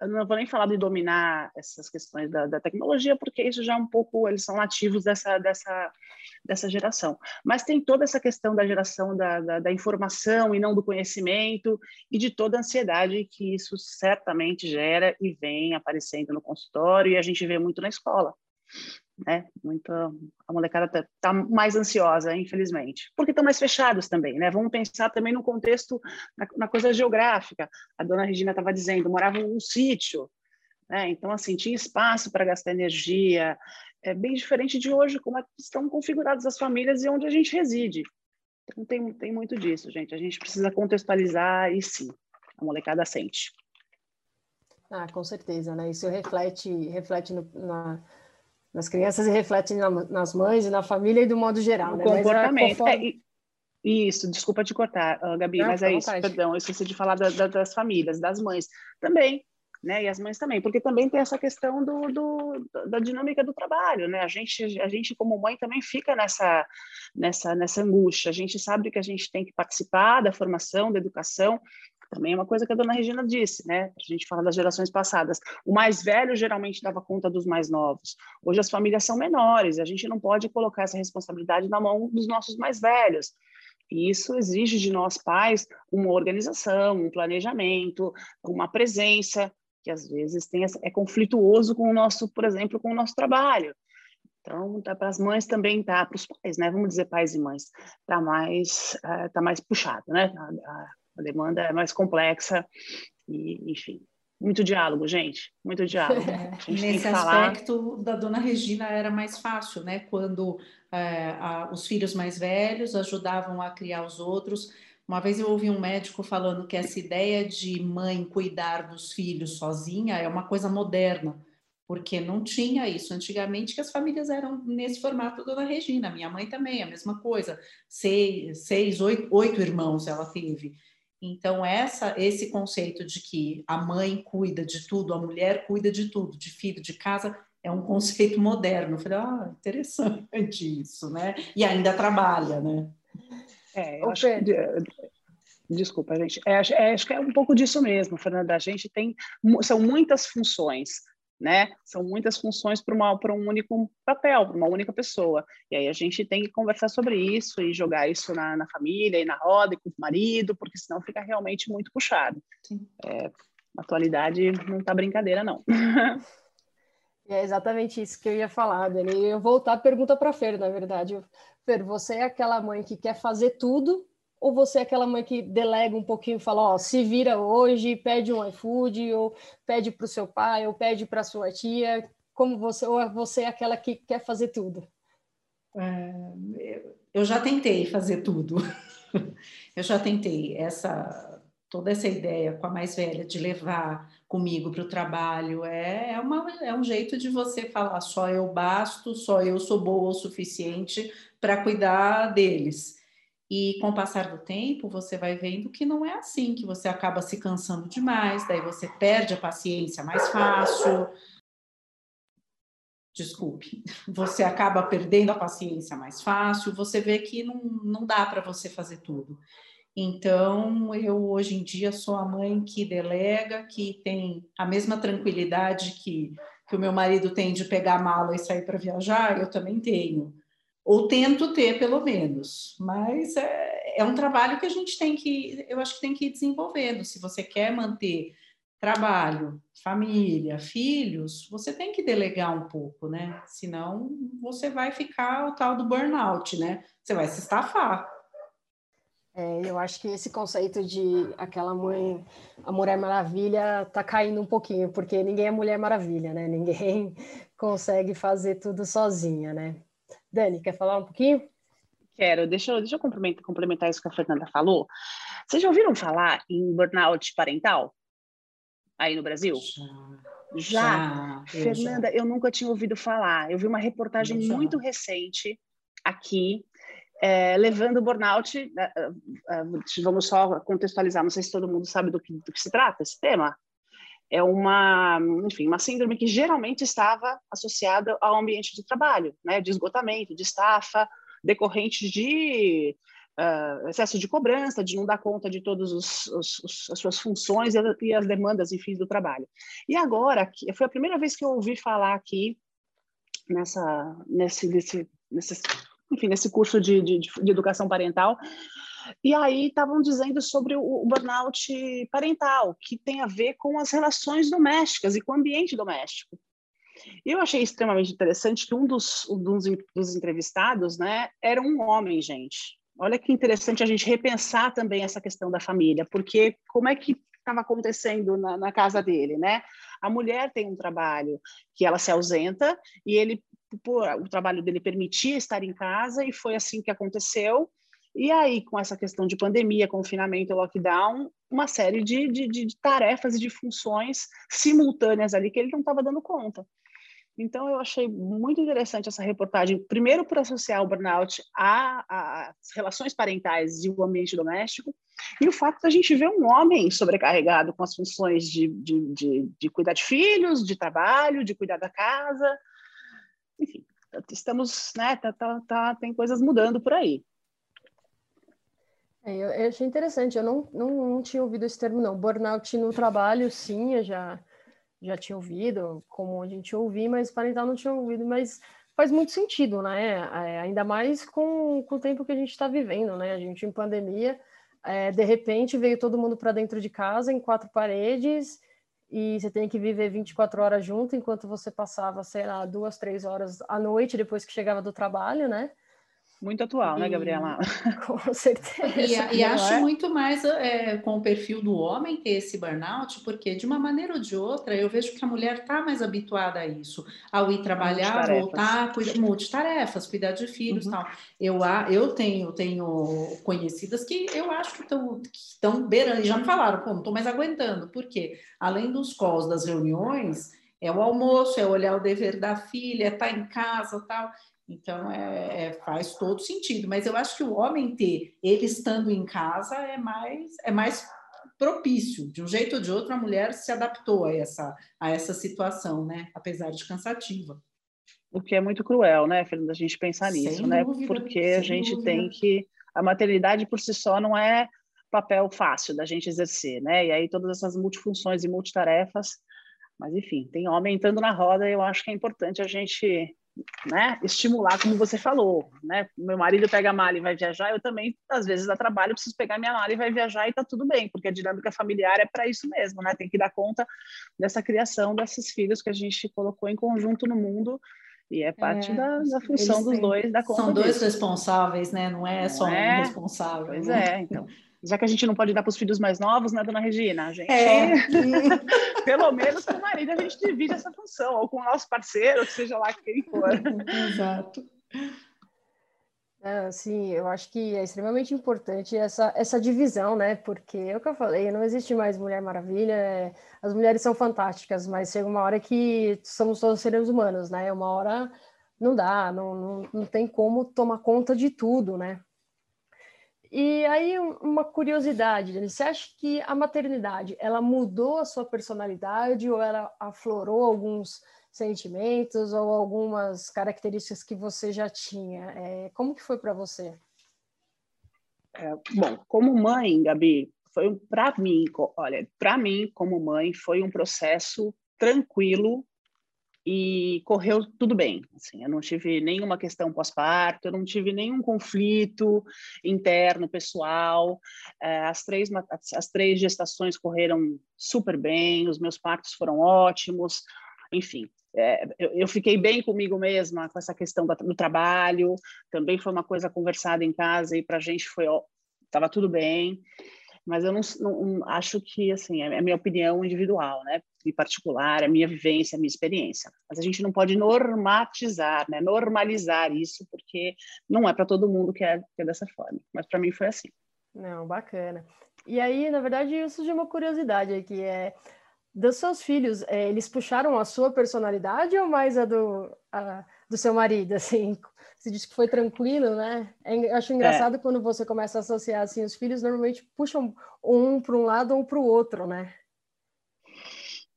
eu não vou nem falar de dominar essas questões da, da, tecnologia, porque isso já é um pouco, eles são nativos dessa, dessa, dessa geração. Mas tem toda essa questão da geração da, da, da informação e não do conhecimento, e de toda a ansiedade que isso certamente gera e vem aparecendo no consultório, e a gente vê muito na escola né? Muito, a molecada está tá mais ansiosa, infelizmente, porque estão mais fechados também, né? Vamos pensar também no contexto, na, na coisa geográfica. A dona Regina estava dizendo, moravam num sítio, né? Então, assim, tinha espaço para gastar energia. É bem diferente de hoje, como é estão configuradas as famílias e onde a gente reside. Então, tem, tem muito disso, gente. A gente precisa contextualizar e sim, a molecada sente. Ah, com certeza, né? Isso reflete, reflete no, na, nas crianças e reflete na, nas mães e na família e do modo geral. né? comportamento. Conforme... É, isso, desculpa te cortar, uh, Gabi, Não, mas é isso, perdão, eu esqueci de falar da, da, das famílias, das mães também, né? E as mães também, porque também tem essa questão do, do, da dinâmica do trabalho, né? A gente, a gente como mãe também fica nessa, nessa, nessa angústia. A gente sabe que a gente tem que participar da formação, da educação, também é uma coisa que a dona Regina disse, né? A gente fala das gerações passadas. O mais velho geralmente dava conta dos mais novos. Hoje as famílias são menores, a gente não pode colocar essa responsabilidade na mão dos nossos mais velhos. E isso exige de nós pais uma organização, um planejamento, uma presença que às vezes tem, é conflituoso com o nosso, por exemplo, com o nosso trabalho. Então, tá para as mães também, tá para os pais, né? Vamos dizer pais e mães, tá mais, uh, tá mais puxado, né? A, a demanda é mais complexa e, enfim, muito diálogo, gente, muito diálogo. É, nesse aspecto da dona Regina era mais fácil, né? Quando é, a, os filhos mais velhos ajudavam a criar os outros. Uma vez eu ouvi um médico falando que essa ideia de mãe cuidar dos filhos sozinha é uma coisa moderna, porque não tinha isso antigamente, que as famílias eram nesse formato da Dona Regina. Minha mãe também, a mesma coisa. Seis, seis oito, oito irmãos ela teve. Então, essa, esse conceito de que a mãe cuida de tudo, a mulher cuida de tudo, de filho, de casa, é um conceito moderno. Eu falei, ah, interessante isso, né? E ainda trabalha, né? É, eu acho que, desculpa, gente. É, é, acho que é um pouco disso mesmo, Fernanda. A gente tem, são muitas funções né? São muitas funções para um único papel, para uma única pessoa. E aí a gente tem que conversar sobre isso e jogar isso na, na família e na roda e com o marido, porque senão fica realmente muito puxado. É, a atualidade não está brincadeira, não. É exatamente isso que eu ia falar, Dani. Eu voltar a pergunta para a Fer, na verdade. Fer, você é aquela mãe que quer fazer tudo ou você é aquela mãe que delega um pouquinho fala, ó, se vira hoje, pede um iFood, ou pede para o seu pai, ou pede para sua tia, como você, ou é você é aquela que quer fazer tudo? É, eu já tentei fazer tudo. eu já tentei essa toda essa ideia com a mais velha de levar comigo para o trabalho é, é, uma, é um jeito de você falar só eu basto, só eu sou boa o suficiente para cuidar deles. E com o passar do tempo, você vai vendo que não é assim, que você acaba se cansando demais, daí você perde a paciência mais fácil. Desculpe, você acaba perdendo a paciência mais fácil, você vê que não, não dá para você fazer tudo. Então, eu hoje em dia sou a mãe que delega, que tem a mesma tranquilidade que, que o meu marido tem de pegar a mala e sair para viajar, eu também tenho ou tento ter pelo menos, mas é, é, um trabalho que a gente tem que, eu acho que tem que ir desenvolvendo. Se você quer manter trabalho, família, filhos, você tem que delegar um pouco, né? Senão você vai ficar o tal do burnout, né? Você vai se estafar. É, eu acho que esse conceito de aquela mãe, a Mulher Maravilha, tá caindo um pouquinho, porque ninguém é Mulher Maravilha, né? Ninguém consegue fazer tudo sozinha, né? Dani, quer falar um pouquinho? Quero, deixa eu, deixa eu complementar, complementar isso que a Fernanda falou. Vocês já ouviram falar em burnout parental aí no Brasil? Já. já. Fernanda, eu, já. eu nunca tinha ouvido falar. Eu vi uma reportagem muito recente aqui é, levando o burnout, né, é, é, vamos só contextualizar, não sei se todo mundo sabe do que, do que se trata esse tema, é uma, enfim, uma síndrome que geralmente estava associada ao ambiente de trabalho, né, de esgotamento, de estafa, decorrentes de uh, excesso de cobrança, de não dar conta de todas as suas funções e, e as demandas, enfim, do trabalho. E agora, foi a primeira vez que eu ouvi falar aqui nessa, nesse, nesse, nesse enfim, nesse curso de, de, de educação parental. E aí estavam dizendo sobre o, burnout parental, que tem a ver com as relações domésticas e com o ambiente doméstico. Eu achei extremamente interessante que um dos, um dos, dos entrevistados né, era um homem, gente. Olha que interessante a gente repensar também essa questão da família, porque como é que estava acontecendo na, na, casa dele, né? A mulher tem um trabalho que ela se ausenta e ele por, o trabalho dele permitia estar em casa e foi assim que aconteceu. E aí, com essa questão de pandemia, confinamento, lockdown, uma série de, de, de tarefas e de funções simultâneas ali que ele não estava dando conta. Então, eu achei muito interessante essa reportagem, primeiro por associar o burnout às relações parentais e o ambiente doméstico, e o fato da gente ver um homem sobrecarregado com as funções de, de, de, de cuidar de filhos, de trabalho, de cuidar da casa, enfim, estamos, né, tá, tá, tá, tem coisas mudando por aí. É, eu, eu, achei interessante, eu não, não, não tinha ouvido esse termo, não. Burnout no trabalho, sim, eu já, já tinha ouvido, como a gente ouviu, mas parental não tinha ouvido, mas faz muito sentido, né? É, ainda mais com, com o tempo que a gente está vivendo, né? A gente em pandemia, é, de repente veio todo mundo para dentro de casa, em quatro paredes, e você tem que viver 24 horas junto, enquanto você passava, sei lá, duas, três horas à noite depois que chegava do trabalho, né? Muito atual, né, e... né, Gabriela? Com certeza. E, e acho é? muito mais é, com o perfil do homem ter esse burnout, porque de uma maneira ou de outra, eu vejo que a mulher está mais habituada a isso, ao ir trabalhar, voltar, cuidar, multitarefas, cuidar de filhos uhum. tal. Eu, eu tenho, tenho conhecidas que eu acho que estão beirando, e já me falaram, pô, não estou mais aguentando, porque além dos calls das reuniões, é o almoço, é olhar o dever da filha, é estar tá em casa tal. Então, é, é, faz todo sentido. Mas eu acho que o homem ter, ele estando em casa, é mais, é mais propício. De um jeito ou de outro, a mulher se adaptou a essa, a essa situação, né? Apesar de cansativa. O que é muito cruel, né, Fernanda, a gente pensar sem nisso, né? dúvida, né? Porque a gente dúvida. tem que... A maternidade por si só não é papel fácil da gente exercer, né? E aí todas essas multifunções e multitarefas... Mas, enfim, tem homem entrando na roda e eu acho que é importante a gente né, estimular, como você falou, né? Meu marido pega a mala e vai viajar, eu também, às vezes, dá trabalho, preciso pegar minha mala e vai viajar e tá tudo bem, porque a dinâmica familiar é para isso mesmo, né? Tem que dar conta dessa criação desses filhos que a gente colocou em conjunto no mundo e é parte é, da, da, função dos dois da conta São dois disso. responsáveis, né? Não é só é? um responsável. Pois né? é, então já que a gente não pode dar para os filhos mais novos, né, dona Regina? A gente, é. pelo menos com o marido, a gente divide essa função, ou com o nosso parceiro, seja lá quem for. Exato. É, sim, eu acho que é extremamente importante essa, essa divisão, né? Porque é o que eu falei, não existe mais Mulher Maravilha, é, as mulheres são fantásticas, mas chega uma hora que somos todos seres humanos, né? Uma hora não dá, não, não, não tem como tomar conta de tudo, né? E aí uma curiosidade, você acha que a maternidade ela mudou a sua personalidade ou ela aflorou alguns sentimentos ou algumas características que você já tinha? É, como que foi para você? É, bom, como mãe, Gabi, foi para mim, olha, para mim como mãe foi um processo tranquilo e correu tudo bem. Assim, eu não tive nenhuma questão pós-parto, eu não tive nenhum conflito interno, pessoal. É, as, três, as três gestações correram super bem, os meus partos foram ótimos, enfim. É, eu, eu, fiquei bem comigo mesma com essa questão do trabalho, também foi uma coisa conversada em casa e para a gente foi estava tudo bem. Mas eu não, não, acho que assim é a minha opinião individual, né, em particular, a minha vivência, a minha experiência. Mas a gente não pode normatizar, né, normalizar isso, porque não é para todo mundo que é, que é dessa forma. Mas para mim foi assim. Não, bacana. E aí, na verdade, isso de uma curiosidade aqui é dos seus filhos, é, eles puxaram a sua personalidade ou mais a do, a, do seu marido, assim? Você disse que foi tranquilo, né? É, acho engraçado é. quando você começa a associar, assim, os filhos normalmente puxam um para um lado ou para o outro, né?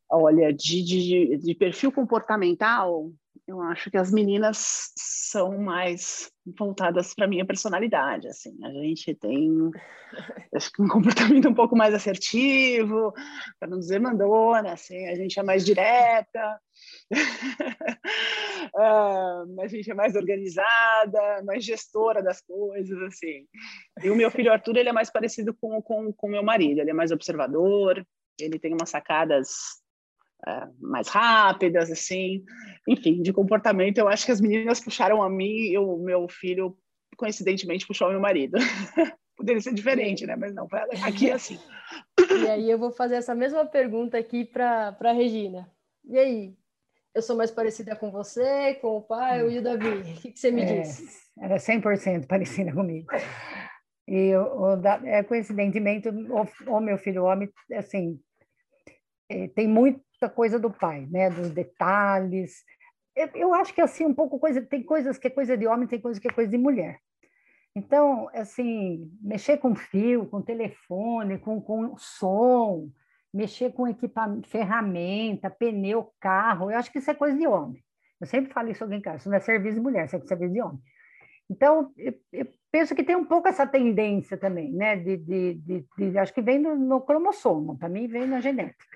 Olha, de, de, de perfil comportamental, eu acho que as meninas são mais voltadas para minha personalidade, assim. A gente tem acho que um comportamento um pouco mais assertivo, para não dizer mandona, assim. A gente é mais direta, uh, a gente é mais organizada, mais gestora das coisas, assim. E o meu filho Arthur, ele é mais parecido com com com meu marido. Ele é mais observador. Ele tem umas sacadas mais rápidas, assim. Enfim, de comportamento, eu acho que as meninas puxaram a mim e o meu filho, coincidentemente, puxou o meu marido. Poderia ser diferente, né? Mas não, aqui é assim. E aí eu vou fazer essa mesma pergunta aqui para a Regina. E aí? Eu sou mais parecida com você, com o pai e o Davi. O que, que você me é, diz? Era 100% parecida comigo. E o, o, é, coincidentemente, o, o meu filho homem, assim, é, tem muito coisa do pai, né? Dos detalhes. Eu, acho que assim um pouco coisa tem coisas que é coisa de homem, tem coisas que é coisa de mulher. Então, assim, mexer com fio, com telefone, com, com som, mexer com equipamento, ferramenta, pneu, carro, eu acho que isso é coisa de homem. Eu sempre falo isso em casa, isso não é serviço de mulher, isso é serviço de homem. Então, eu, eu, penso que tem um pouco essa tendência também, né? De, de, de, de acho que vem no, no cromossomo, para mim vem na genética.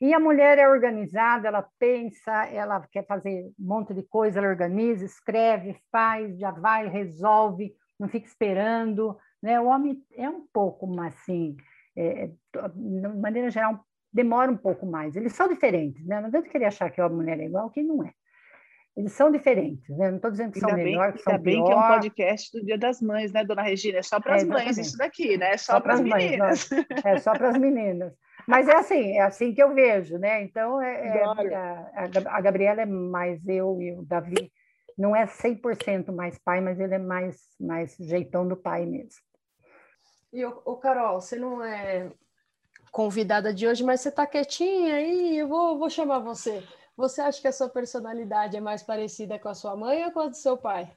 E a mulher é organizada, ela pensa, ela quer fazer um monte de coisa, ela organiza, escreve, faz, já vai, resolve, não fica esperando. Né? O homem é um pouco assim, é, de maneira geral, demora um pouco mais. Eles são diferentes, né? Não adianta querer achar que a mulher é igual, que não é. Eles são diferentes, né? Não estou dizendo que ainda são melhores, que são Ainda bem que é um podcast do Dia das Mães, né, dona Regina? É só para as é, mães isso daqui, né? É só, só para as meninas. Mães, é só para as meninas. Mas é assim, é assim que eu vejo, né? Então, é, é, a, a, Gabriela é mais eu e o Davi. Não é 100% mais pai, mas ele é mais, mais jeitão do pai mesmo. E o, o Carol, você não é convidada de hoje, mas você está quietinha aí, eu vou, vou chamar você. Você acha que a sua personalidade é mais parecida com a sua mãe ou com a do seu pai?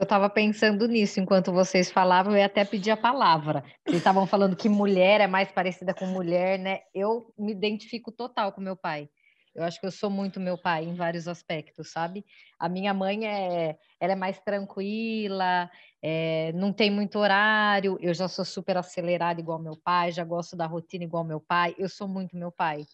Eu estava pensando nisso enquanto vocês falavam, eu até pedir a palavra. Vocês estavam falando que mulher é mais parecida com mulher, né? Eu me identifico total com meu pai. Eu acho que eu sou muito meu pai em vários aspectos, sabe? A minha mãe é, ela é mais tranquila, é, não tem muito horário. Eu já sou super acelerada igual meu pai, já gosto da rotina igual meu pai. Eu sou muito meu pai.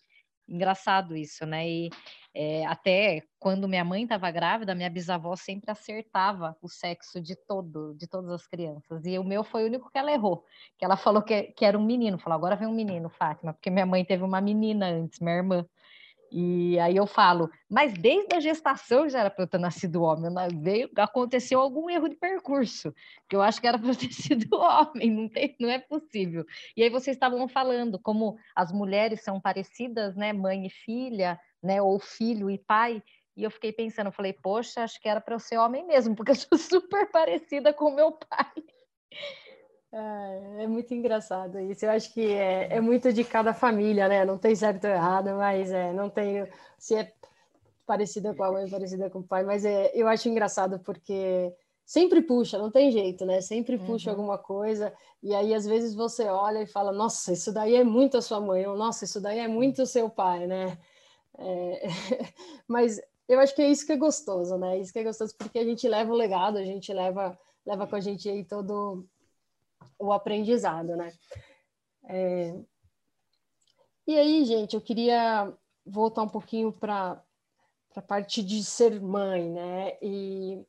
Engraçado isso, né? E é, até quando minha mãe estava grávida, minha bisavó sempre acertava o sexo de todo, de todas as crianças. E o meu foi o único que ela errou, que ela falou que, que era um menino. Falou, agora vem um menino, Fátima, porque minha mãe teve uma menina antes, minha irmã. E aí eu falo, mas desde a gestação já era para eu ter nascido homem, veio, aconteceu algum erro de percurso, que eu acho que era para eu ter sido homem, não, tem, não é possível. E aí vocês estavam falando como as mulheres são parecidas, né, mãe e filha, né, ou filho e pai, e eu fiquei pensando, eu falei, poxa, acho que era para eu ser homem mesmo, porque eu sou super parecida com meu pai. É, é, muito engraçado isso. Eu acho que é, é, muito de cada família, né? Não tem certo ou errado, mas é, não tem se é parecida com a mãe, parecida com o pai, mas é, eu acho engraçado porque sempre puxa, não tem jeito, né? Sempre puxa uhum. alguma coisa, e aí às vezes você olha e fala, nossa, isso daí é muito a sua mãe, ou nossa, isso daí é muito o seu pai, né? É... mas eu acho que é isso que é gostoso, né? Isso que é gostoso porque a gente leva o legado, a gente leva, leva com a gente aí todo o aprendizado, né? É... E aí, gente, eu queria voltar um pouquinho para a parte de ser mãe, né? E,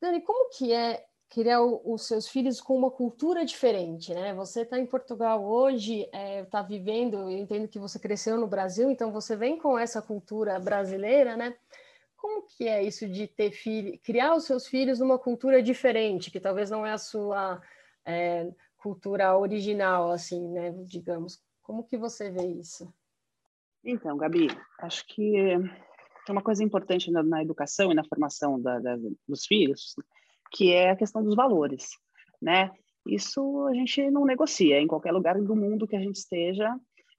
Dani, como que é criar o, os seus filhos com uma cultura diferente, né? Você está em Portugal hoje, está é, tá vivendo, eu entendo que você cresceu no Brasil, então você vem com essa cultura brasileira, né? Como que é isso de ter filho, criar os seus filhos numa cultura diferente, que talvez não é a sua é, cultura original, assim, né? Digamos. Como que você vê isso? Então, Gabi, acho que uma coisa importante na, na educação e na formação da, da, dos filhos, que é a questão dos valores, né? Isso a gente não negocia. Em qualquer lugar do mundo que a gente esteja,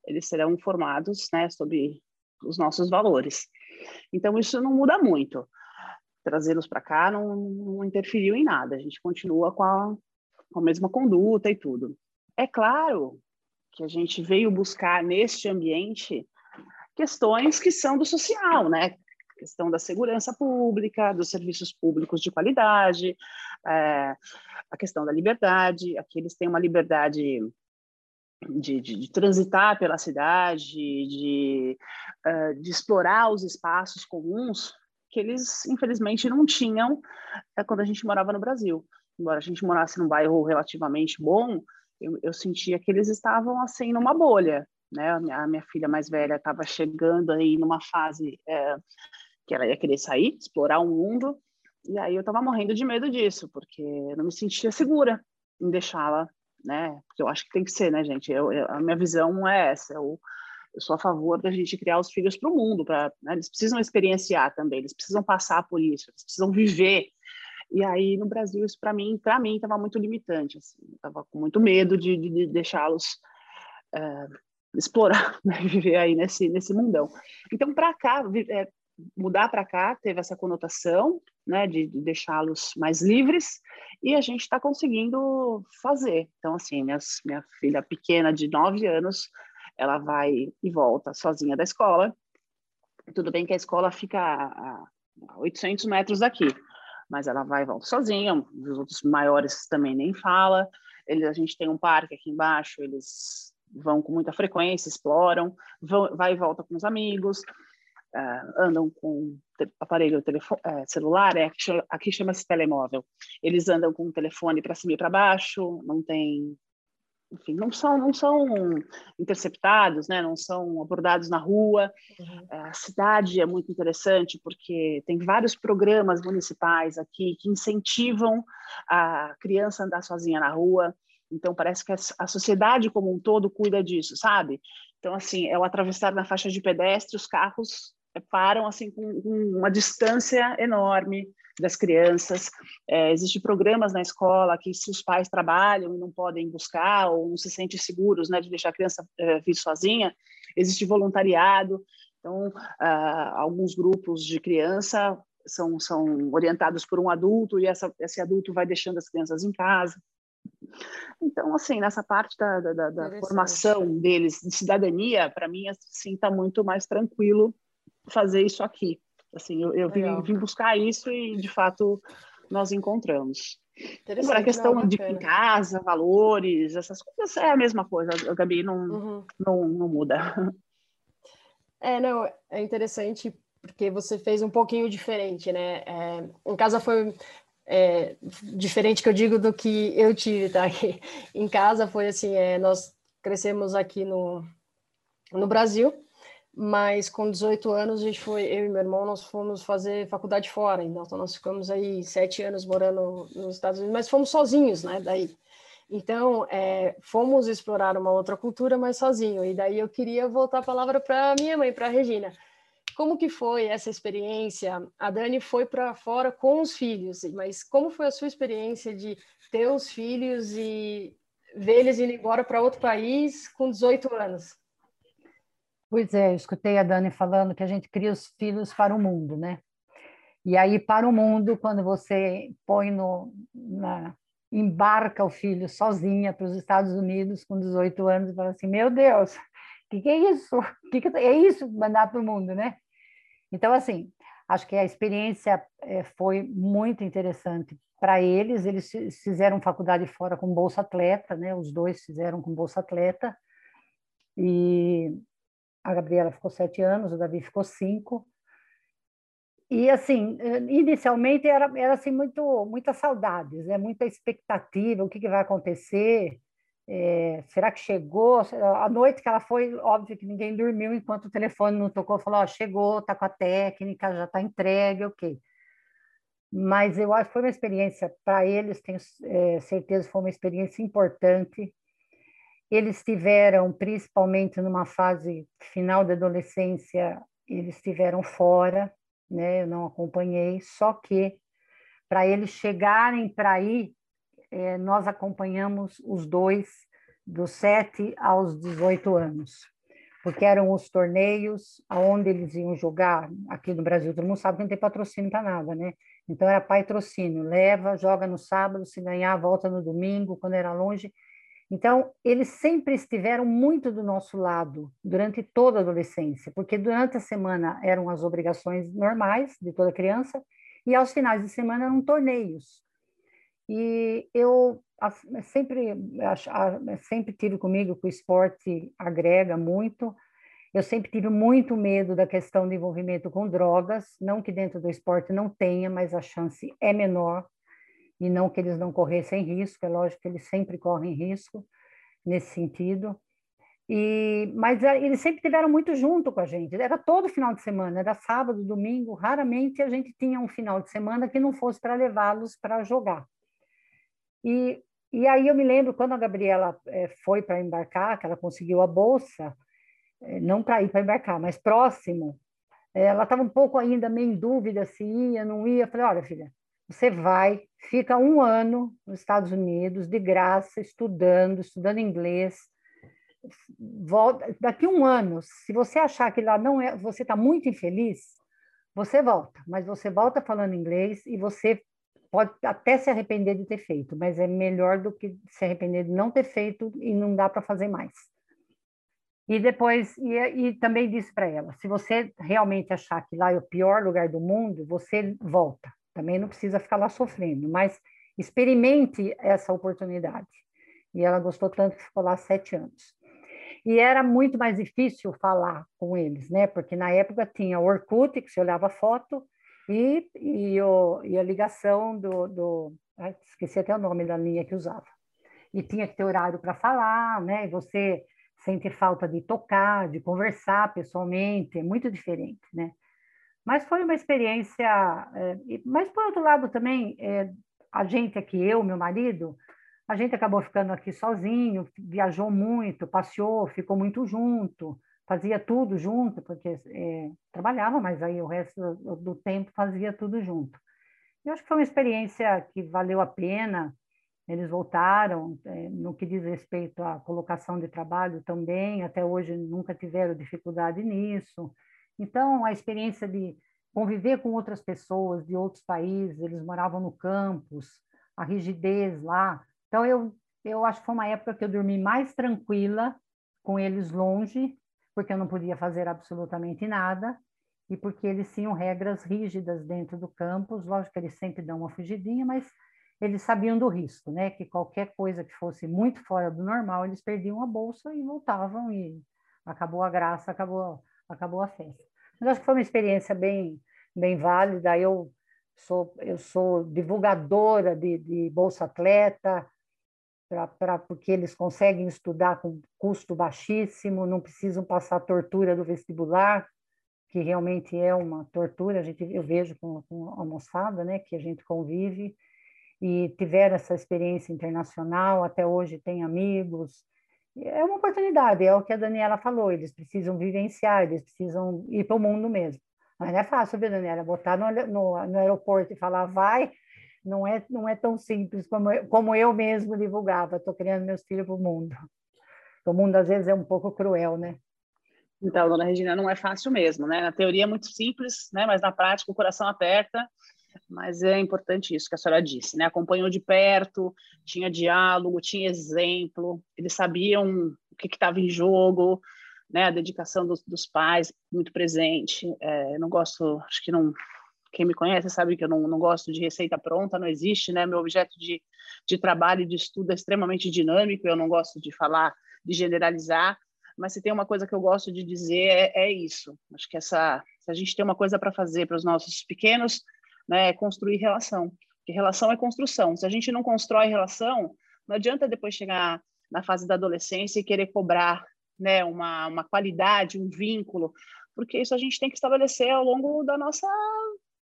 eles serão formados, né, sobre os nossos valores. Então, isso não muda muito. Trazê-los para cá não, não, interferiu em nada. A gente continua com a, com a mesma conduta e tudo. É claro que a gente veio buscar neste ambiente questões que são do social, né? Questão da segurança pública, dos serviços públicos de qualidade, é, a questão da liberdade. Aqui eles têm uma liberdade de, de, de, transitar pela cidade, de, uh, de explorar os espaços comuns que eles, infelizmente, não tinham uh, quando a gente morava no Brasil. Embora a gente morasse num bairro relativamente bom, eu, eu sentia que eles estavam, assim, numa bolha. Né? A, minha, a minha filha mais velha estava chegando aí numa fase uh, que ela ia querer sair, explorar o mundo, e aí eu estava morrendo de medo disso, porque eu não me sentia segura em deixá-la né? Porque eu acho que tem que ser, né, gente? Eu, eu, a minha visão é essa. Eu, eu sou a favor da gente criar os filhos para o mundo, para né? eles precisam experienciar também, eles precisam passar por isso, eles precisam viver. E aí no Brasil isso para mim, para mim estava muito limitante, assim, estava com muito medo de, de, de deixá-los é, explorar, né? viver aí nesse nesse mundão. Então para cá é, mudar para cá teve essa conotação, né, de, de deixá-los mais livres, e a gente está conseguindo fazer. Então, assim, minhas, minha filha pequena de nove anos, ela vai e volta sozinha da escola. Tudo bem que a escola fica a, a 800 metros daqui, mas ela vai e volta sozinha. Os outros maiores também nem fala. Ele, a gente tem um parque aqui embaixo, eles vão com muita frequência, exploram, vão, vai e volta com os amigos uh, andam com aparelho telefone, uh, celular, é, aqui chama-se telemóvel. Eles andam com o telefone para cima e para baixo, não tem, enfim, não são, não são interceptados, né? não são abordados na rua. Uhum. A cidade é muito interessante porque tem vários programas municipais aqui que incentivam a criança a andar sozinha na rua. Então, parece que a sociedade como um todo cuida disso, sabe? Então, assim, é o atravessar na faixa de pedestre, os carros param assim com, com uma distância enorme das crianças. É, Existem programas na escola que, se os pais trabalham e não podem buscar ou não se sentem seguros né, de deixar a criança é, vir sozinha, existe voluntariado. Então, ah, alguns grupos de criança são, são orientados por um adulto e essa, esse adulto vai deixando as crianças em casa. Então, assim, nessa parte da, da, da formação deles de cidadania, para mim, assim, está muito mais tranquilo fazer isso aqui. Assim, eu, eu vim, vim, buscar isso e, de fato, nós encontramos. Agora, a questão não, de casa, valores, essas coisas é a mesma coisa, a Gabi não, uhum. não, não muda. É, não, é interessante porque você fez um pouquinho diferente, né? É, em casa foi é, diferente que eu digo do que eu tive, tá? em casa foi assim, é, nós crescemos aqui no, no Brasil, mas com 18 anos a gente foi, eu e meu irmão, nós fomos fazer faculdade fora, então nós ficamos aí sete anos morando nos Estados Unidos, mas fomos sozinhos, né, daí. Então, é, fomos explorar uma outra cultura, mas sozinho, e daí eu queria voltar a palavra para minha mãe, para Regina. Como que foi essa experiência? A Dani foi para fora com os filhos, mas como foi a sua experiência de ter os filhos e ver eles indo embora para outro país com 18 anos? Pois é, eu escutei a Dani falando que a gente cria os filhos para o mundo, né? E aí, para o mundo, quando você põe no. Na, embarca o filho sozinha para os Estados Unidos com 18 anos e fala assim: Meu Deus, o que, que, é isso? Que, que é isso mandar para o mundo, né? Então, assim, acho que a experiência é, foi muito interessante para eles. Eles fizeram faculdade fora com bolsa atleta, né? Os dois fizeram com bolsa atleta. E a Gabriela ficou sete anos, o Davi ficou cinco. E assim, inicialmente era, era assim muito muitas saudades, né? Muita expectativa, o que, que vai acontecer? É, será que chegou? A noite que ela foi, óbvio que ninguém dormiu enquanto o telefone não tocou, falou: chegou, tá com a técnica, já está entregue, ok. mas eu acho que foi uma experiência para eles, tenho é, certeza, foi uma experiência importante. Eles tiveram, principalmente numa fase final da adolescência, eles estiveram fora, né? Eu não acompanhei, só que para eles chegarem para aí, é, nós acompanhamos os dois dos 7 aos 18 anos, porque eram os torneios aonde eles iam jogar aqui no Brasil. Todo mundo sabe que não tem patrocínio para nada, né? Então era patrocínio, leva, joga no sábado, se ganhar, volta no domingo, quando era longe. Então, eles sempre estiveram muito do nosso lado durante toda a adolescência, porque durante a semana eram as obrigações normais de toda criança, e aos finais de semana eram torneios. E eu sempre, sempre tive comigo que o esporte agrega muito. Eu sempre tive muito medo da questão do envolvimento com drogas, não que dentro do esporte não tenha, mas a chance é menor e não que eles não corressem risco, é lógico que eles sempre correm risco nesse sentido. E, mas eh, eles sempre tiveram muito junto com a gente. Era todo final de semana, era sábado, domingo. Raramente a gente tinha um final de semana que não fosse para levá-los para jogar. E, e aí eu me lembro quando a Gabriela é, foi para embarcar, que ela conseguiu a bolsa, é, não para ir para embarcar, mas próximo. ela estava um pouco ainda meio em dúvida se ia, não ia. Eu falei: olha, filha, você vai, fica um ano nos Estados Unidos, de graça, estudando, estudando inglês. Volta, daqui um ano, se você achar que lá não é, você está muito infeliz, você volta, mas você volta falando inglês e você pode até se arrepender de ter feito, mas é melhor do que se arrepender de não ter feito e não dá para fazer mais. E depois, e, e também disse para ela: se você realmente achar que lá é o pior lugar do mundo, você volta. Também não precisa ficar lá sofrendo, mas experimente essa oportunidade. E ela gostou tanto que ficou lá sete anos. E era muito mais difícil falar com eles, né? Porque na época tinha o Orkut, que se olhava foto, e, e, o, e a ligação do, do esqueci até o nome da linha que usava. E tinha que ter horário para falar, né? E você sente falta de tocar, de conversar pessoalmente, é muito diferente, né? Mas foi uma experiência. É, mas, por outro lado, também, é, a gente aqui, eu, meu marido, a gente acabou ficando aqui sozinho, viajou muito, passeou, ficou muito junto, fazia tudo junto, porque é, trabalhava, mas aí o resto do, do, tempo fazia tudo junto. Eu acho que foi uma experiência que valeu a pena. Eles voltaram, é, no que diz respeito à colocação de trabalho também, até hoje nunca tiveram dificuldade nisso. Então, a experiência de conviver com outras pessoas de outros países, eles moravam no campus, a rigidez lá. Então, eu, eu acho que foi uma época que eu dormi mais tranquila com eles longe, porque eu não podia fazer absolutamente nada, e porque eles tinham regras rígidas dentro do campus. Lógico que eles sempre dão uma fugidinha, mas eles sabiam do risco, né? Que qualquer coisa que fosse muito fora do normal, eles perdiam a bolsa e voltavam, e acabou a graça, acabou acabou a festa. Mas acho que foi uma experiência bem, bem válida. Eu sou, eu sou divulgadora de, de Bolsa Atleta, pra, pra, porque eles conseguem estudar com custo baixíssimo, não precisam passar tortura do vestibular, que realmente é uma tortura, a gente, eu vejo com, com a moçada, né, que a gente convive, e tiveram essa experiência internacional, até hoje tem amigos, é uma oportunidade, é o que a Daniela falou, eles precisam vivenciar, eles precisam ir para o mundo mesmo. Mas não é fácil, viu, Daniela? Botar no, no, no, aeroporto e falar vai, não é, não é tão simples como, eu, como eu mesmo divulgava. Estou criando meus filhos para o mundo. O mundo, às vezes, é um pouco cruel, né? Então, dona Regina, não é fácil mesmo, né? Na teoria é muito simples, né? Mas na prática o coração aperta mas é importante isso que a senhora disse, né? Acompanhou de perto, tinha diálogo, tinha exemplo, eles sabiam o que estava em jogo, né? A dedicação dos, dos pais muito presente. É, não gosto, acho que não. Quem me conhece sabe que eu não, não gosto de receita pronta, não existe, né? Meu objeto de, de trabalho e de estudo é extremamente dinâmico, eu não gosto de falar, de generalizar, mas se tem uma coisa que eu gosto de dizer é, é isso. Acho que essa, se a gente tem uma coisa para fazer para os nossos pequenos, né, é construir relação. Porque relação é construção. Se a gente não constrói relação, não adianta depois chegar na fase da adolescência e querer cobrar né, uma, uma qualidade, um vínculo, porque isso a gente tem que estabelecer ao longo da nossa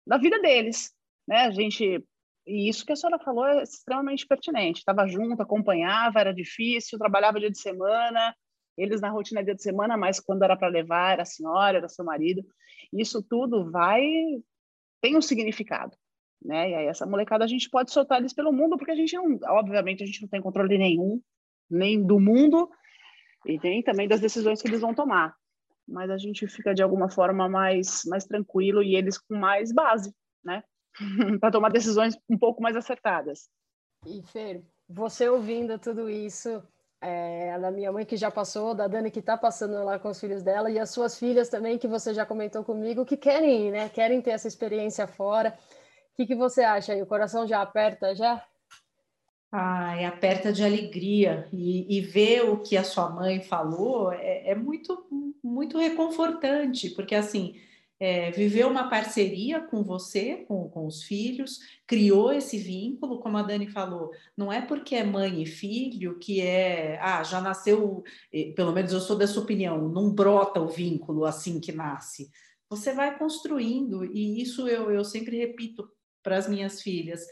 da vida deles. né? A gente e isso que a senhora falou é extremamente pertinente. Estava junto, acompanhava, era difícil, trabalhava dia de semana, eles na rotina dia de semana, mas quando era para levar, era a senhora, era seu marido. Isso tudo vai tem um significado, né? E aí essa molecada a gente pode soltar eles pelo mundo porque a gente não, obviamente a gente não tem controle nenhum, nem do mundo e nem também das decisões que eles vão tomar. Mas a gente fica de alguma forma mais mais tranquilo e eles com mais base, né? para tomar decisões um pouco mais acertadas. E Fer, você ouvindo tudo isso, é, da minha mãe que já passou, da Dani que está passando lá com os filhos dela, e as suas filhas também, que você já comentou comigo, que querem né? Querem ter essa experiência fora. O que, que você acha aí? O coração já aperta já? Ai, aperta de alegria. E, e ver o que a sua mãe falou é, é muito, muito reconfortante, porque assim é, viveu uma parceria com você, com, com os filhos, criou esse vínculo, como a Dani falou, não é porque é mãe e filho que é, ah, já nasceu, pelo menos eu sou dessa opinião, não brota o vínculo assim que nasce. Você vai construindo, e isso eu, eu sempre repito para as minhas filhas,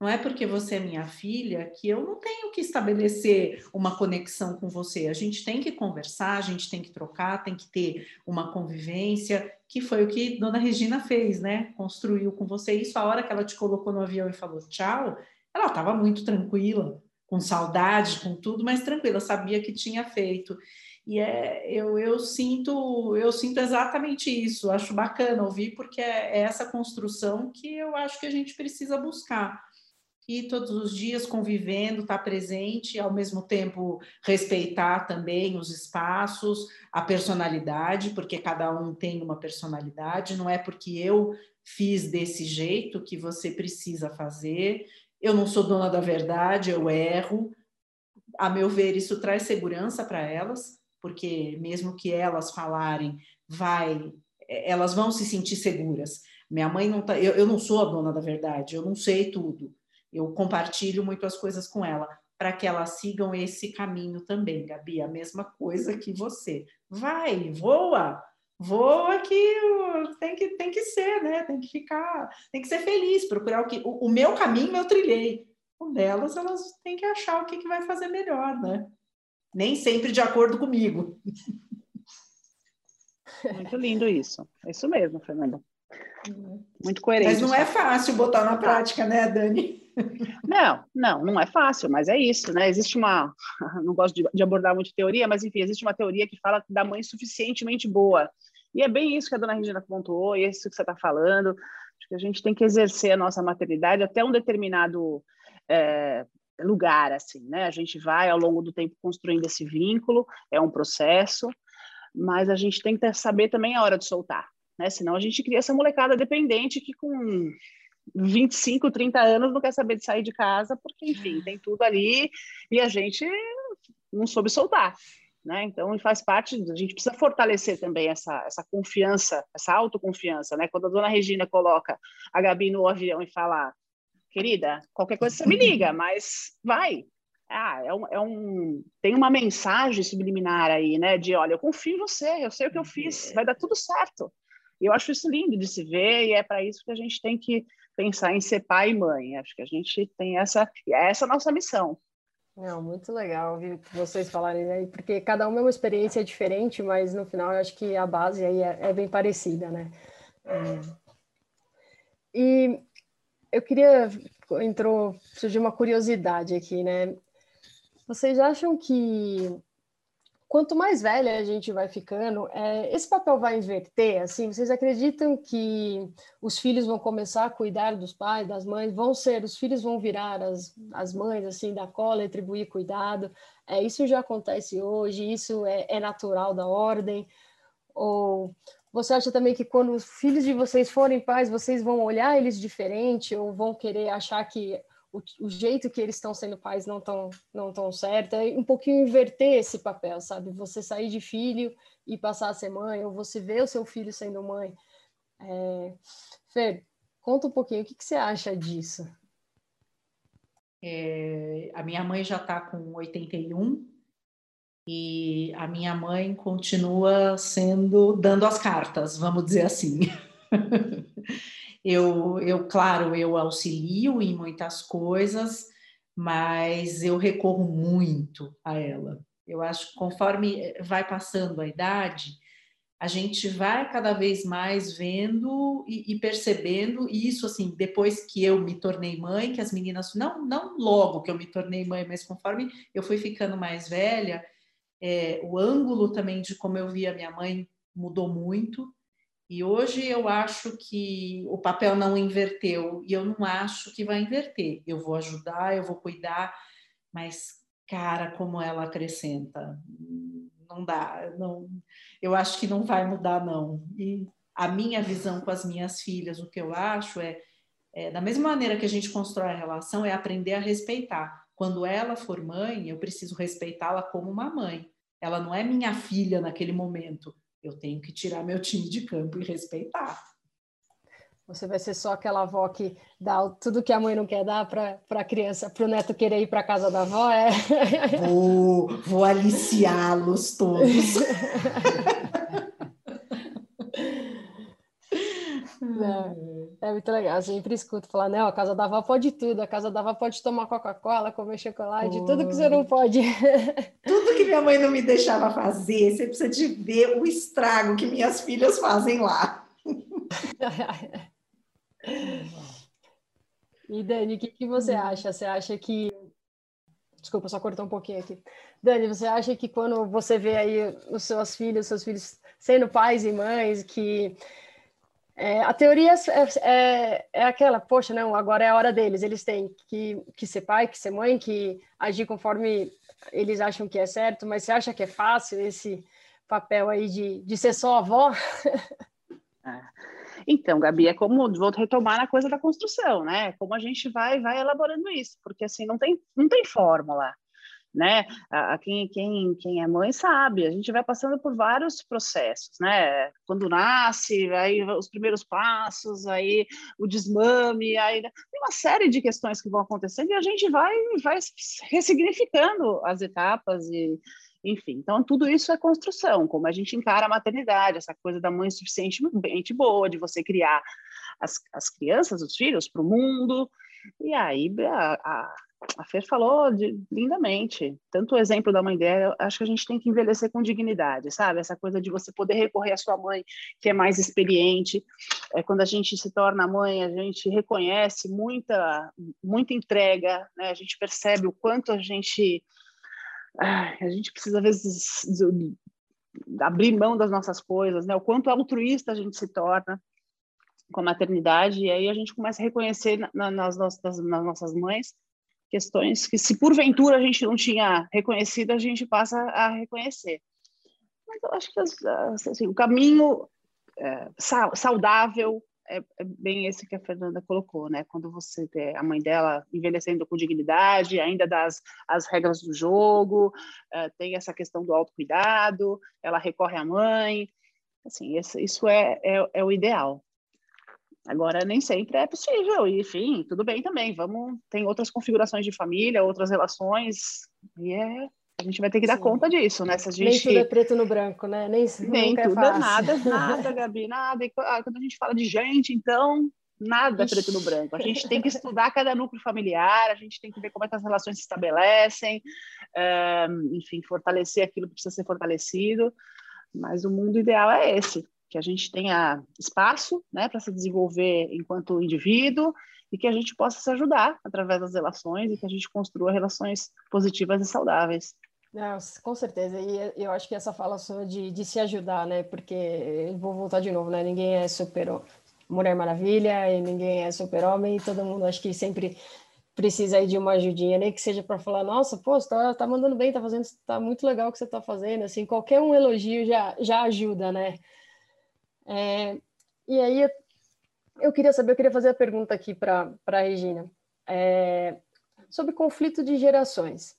não é porque você é minha filha que eu não tenho que estabelecer uma conexão com você. A gente tem que conversar, a gente tem que trocar, tem que ter uma convivência, que foi o que Dona Regina fez, né? Construiu com você isso. A hora que ela te colocou no avião e falou tchau, ela estava muito tranquila, com saudade, com tudo, mas tranquila, sabia que tinha feito. E é, eu, eu sinto eu sinto exatamente isso. Acho bacana ouvir porque é, é essa construção que eu acho que a gente precisa buscar e todos os dias convivendo, estar tá presente, ao mesmo tempo respeitar também os espaços, a personalidade, porque cada um tem uma personalidade, não é porque eu fiz desse jeito que você precisa fazer. Eu não sou dona da verdade, eu erro. A meu ver, isso traz segurança para elas, porque mesmo que elas falarem, vai, elas vão se sentir seguras. Minha mãe não tá, eu, eu não sou a dona da verdade, eu não sei tudo eu compartilho muito as coisas com ela, para que elas sigam esse caminho também, Gabi, a mesma coisa que você. Vai, voa, voa que tem que, tem que ser, né? Tem que ficar, tem que ser feliz, procurar o que. O, o meu caminho eu trilhei. Com delas, elas têm que achar o que, que vai fazer melhor, né? Nem sempre de acordo comigo. Muito lindo isso. É isso mesmo, Fernanda. Muito coerente. Mas não é fácil botar na prática, né, Dani? Não, não, não é fácil, mas é isso, né? Existe uma, não gosto de, de, abordar muito teoria, mas enfim, existe uma teoria que fala da mãe suficientemente boa. E é bem isso que a dona Regina pontuou, e é isso que você está falando. Acho que a gente tem que exercer a nossa maternidade até um determinado é, lugar, assim, né? A gente vai ao longo do tempo construindo esse vínculo, é um processo, mas a gente tem que saber também a hora de soltar, né? Senão a gente cria essa molecada dependente que com 25, 30 anos não quer saber de sair de casa, porque, enfim, tem tudo ali e a gente não soube soltar. Né? Então, faz parte, a gente precisa fortalecer também essa, essa confiança, essa autoconfiança. Né? Quando a dona Regina coloca a Gabi no avião e fala, querida, qualquer coisa você me liga, mas vai. Ah, é um, é um, tem uma mensagem subliminar aí, né? De olha, eu confio em você, eu sei o que eu fiz, vai dar tudo certo. Eu acho isso lindo de se ver, e é para isso que a gente tem que pensar em ser pai e mãe. Acho que a gente tem essa, é essa a nossa missão. Não, muito legal ouvir vocês falarem aí, porque cada uma é uma experiência diferente, mas no final eu acho que a base aí é, é bem parecida, né? É. E eu queria, entrou, surgiu uma curiosidade aqui, né? Vocês acham que quanto mais velha a gente vai ficando, é, esse papel vai inverter, assim, vocês acreditam que os filhos vão começar a cuidar dos pais, das mães, vão ser, os filhos vão virar as, as mães, assim, da cola, atribuir cuidado, é, isso já acontece hoje, isso é, é natural da ordem, ou você acha também que quando os filhos de vocês forem pais, vocês vão olhar eles diferente, ou vão querer achar que o, o, jeito que eles estão sendo pais não tão não tão certo, é um pouquinho inverter esse papel, sabe? Você sair de filho e passar a ser mãe, ou você ver o seu filho sendo mãe. É... Fer, conta um pouquinho, o que, que você acha disso? É, a minha mãe já está com 81 e a minha mãe continua sendo dando as cartas, vamos dizer assim. Eu, eu, claro, eu auxilio em muitas coisas, mas eu recorro muito a ela. Eu acho que conforme vai passando a idade, a gente vai cada vez mais vendo e, e, percebendo e isso assim depois que eu me tornei mãe que as meninas não não logo que eu me tornei mãe mas conforme eu fui ficando mais velha é, o ângulo também de como eu via minha mãe mudou muito e hoje eu acho que o papel não inverteu e eu não acho que vai inverter. Eu vou ajudar, eu vou cuidar, mas cara, como ela acrescenta, não dá, não. Eu acho que não vai mudar não. E a minha visão com as minhas filhas, o que eu acho é, é da mesma maneira que a gente constrói a relação, é aprender a respeitar. Quando ela for mãe, eu preciso respeitá-la como uma mãe. Ela não é minha filha naquele momento eu tenho que tirar meu time de campo e respeitar. Você vai ser só aquela avó que dá tudo que a mãe não quer dar para a criança, para o neto querer ir para a casa da avó, é? Vou, vou aliciá-los todos. Não, é muito legal. Eu sempre escuto falar, não, a casa da avó pode tudo, a casa da avó pode tomar Coca-Cola, comer chocolate, tudo que você não pode. Tudo que minha mãe não me deixava fazer, você precisa de ver o estrago que minhas filhas fazem lá. e Dani, o que, que você hum. acha? Você acha que. Desculpa, só cortar um pouquinho aqui. Dani, você acha que quando você vê aí os seus filhos, seus filhos sendo pais e mães, que é, a teoria é, é, é, aquela, poxa, não, agora é a hora deles, eles têm que, que ser pai, que ser mãe, que agir conforme eles acham que é certo, mas você acha que é fácil esse papel aí de, de ser só avó? É. Então, Gabi, é como vou retomar na coisa da construção, né? Como a gente vai vai elaborando isso, porque assim não tem não tem fórmula né? A, quem, quem, quem é mãe sabe, a gente vai passando por vários processos, né? Quando nasce, aí os primeiros passos, aí o desmame, aí tem uma série de questões que vão acontecendo e a gente vai, vai ressignificando as etapas e enfim, então tudo isso é construção, como a gente encara a maternidade, essa coisa da mãe suficientemente boa, de você criar as, as crianças, os filhos para o mundo, e aí a, a, a Fer falou de, lindamente. Tanto o exemplo da mãe dela, acho que a gente tem que envelhecer com dignidade, sabe? Essa coisa de você poder recorrer à sua mãe, que é mais experiente. É, quando a gente se torna mãe, a gente reconhece muita, muita entrega, né? A gente percebe o quanto a gente. a gente precisa, às vezes, abrir mão das nossas coisas, né? O quanto altruísta a gente se torna com a maternidade, e aí a gente começa a reconhecer na, nas, nossas, nas nossas mães questões que, se porventura a gente não tinha reconhecido, a gente passa a reconhecer. Mas eu acho que assim, o caminho é, saudável é, é, bem esse que a Fernanda colocou, né? Quando você vê a mãe dela envelhecendo com dignidade, ainda das as regras do jogo, é, tem essa questão do autocuidado, ela recorre à mãe, assim, isso é, é, é o ideal. Agora, nem sempre é possível, e enfim, tudo bem também. Vamos, tem outras configurações de família, outras relações, e é, a gente vai ter que dar Sim. conta disso, né? Se a gente... Nem tudo é preto no branco, né? Nem, Nem tudo é, é nada, nada, Gabi, nada. E ah, quando a gente fala de gente, então, nada é preto no branco. A gente tem que estudar cada núcleo familiar, a gente tem que ver como é que as relações se estabelecem, é, enfim, fortalecer aquilo que precisa ser fortalecido. Mas o mundo ideal é esse que a gente tenha espaço né, para se desenvolver enquanto indivíduo e que a gente possa se ajudar através das relações e que a gente construa relações positivas e saudáveis. Não, com certeza. E eu acho que essa fala sua de, de se ajudar, né? Porque, vou voltar de novo, né? Ninguém é super Mulher Maravilha e ninguém é super homem. Todo mundo acho que sempre precisa aí de uma ajudinha, nem que seja para falar, nossa, pô, você tá, tá mandando bem, tá fazendo, tá muito legal o que você tá fazendo, assim, qualquer um elogio já, já ajuda, né? É, e aí eu queria saber, eu queria fazer a pergunta aqui para a Regina é, sobre conflito de gerações.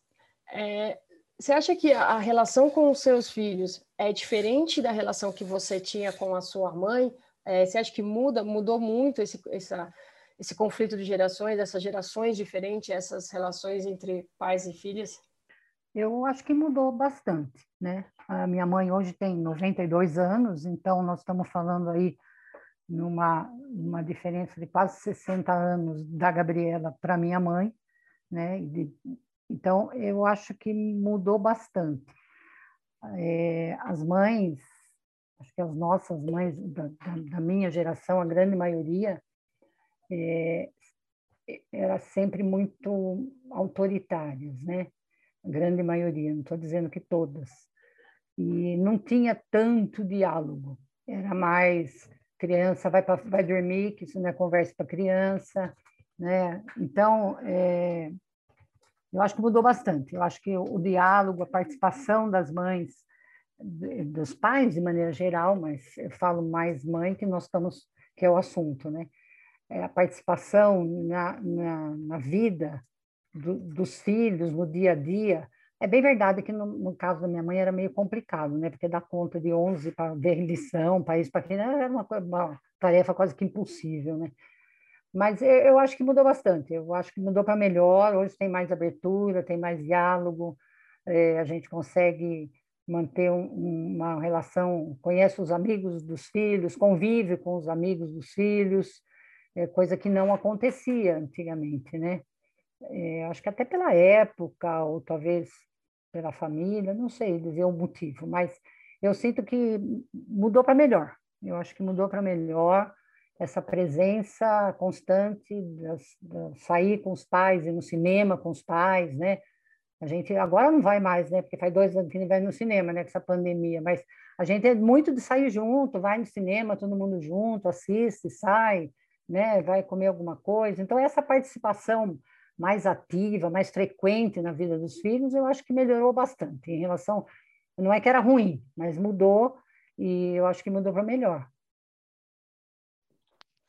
É, você acha que a relação com os seus filhos é diferente da relação que você tinha com a sua mãe? É, você acha que muda, mudou muito esse, essa, esse conflito de gerações, essas gerações diferentes, essas relações entre pais e filhas? Eu acho que mudou bastante, né? A minha mãe hoje tem 92 anos, então nós estamos falando aí numa uma diferença de quase 60 anos da Gabriela para minha mãe, né? De, então, eu acho que mudou bastante. É, as mães, acho que as nossas mães da, da, da minha geração, a grande maioria, é, era sempre muito autoritárias, né? A grande maioria, não estou dizendo que todas. E não tinha tanto diálogo. Era mais criança vai para vai dormir, que isso não é conversa para criança, né? Então, é, eu acho que mudou bastante. Eu acho que o, o diálogo, a participação das mães, dos pais de maneira geral, mas eu falo mais mãe que nós estamos que é o assunto, né? É a participação na, na, na vida do, dos filhos no dia a dia. É bem verdade que no, no, caso da minha mãe era meio complicado, né? Porque dar conta de 11 para ver lição, para isso, para aquilo, era uma, uma, tarefa quase que impossível, né? Mas eu, eu acho que mudou bastante. Eu acho que mudou para melhor. Hoje tem mais abertura, tem mais diálogo. É, a gente consegue manter um, uma relação, conhece os amigos dos filhos, convive com os amigos dos filhos, é, coisa que não acontecia antigamente, né? É, acho que até pela época, ou talvez pela família, não sei dizer o motivo, mas eu sinto que mudou para melhor. Eu acho que mudou para melhor essa presença constante, de sair com os pais, ir no cinema com os pais, né? A gente agora não vai mais, né? Porque faz dois anos que não vai no cinema, né? Com essa pandemia. Mas a gente é muito de sair junto, vai no cinema, todo mundo junto, assiste, sai, né? Vai comer alguma coisa. Então essa participação mais ativa, mais frequente na vida dos filhos, eu acho que melhorou bastante em relação. Não é que era ruim, mas mudou e eu acho que mudou para melhor.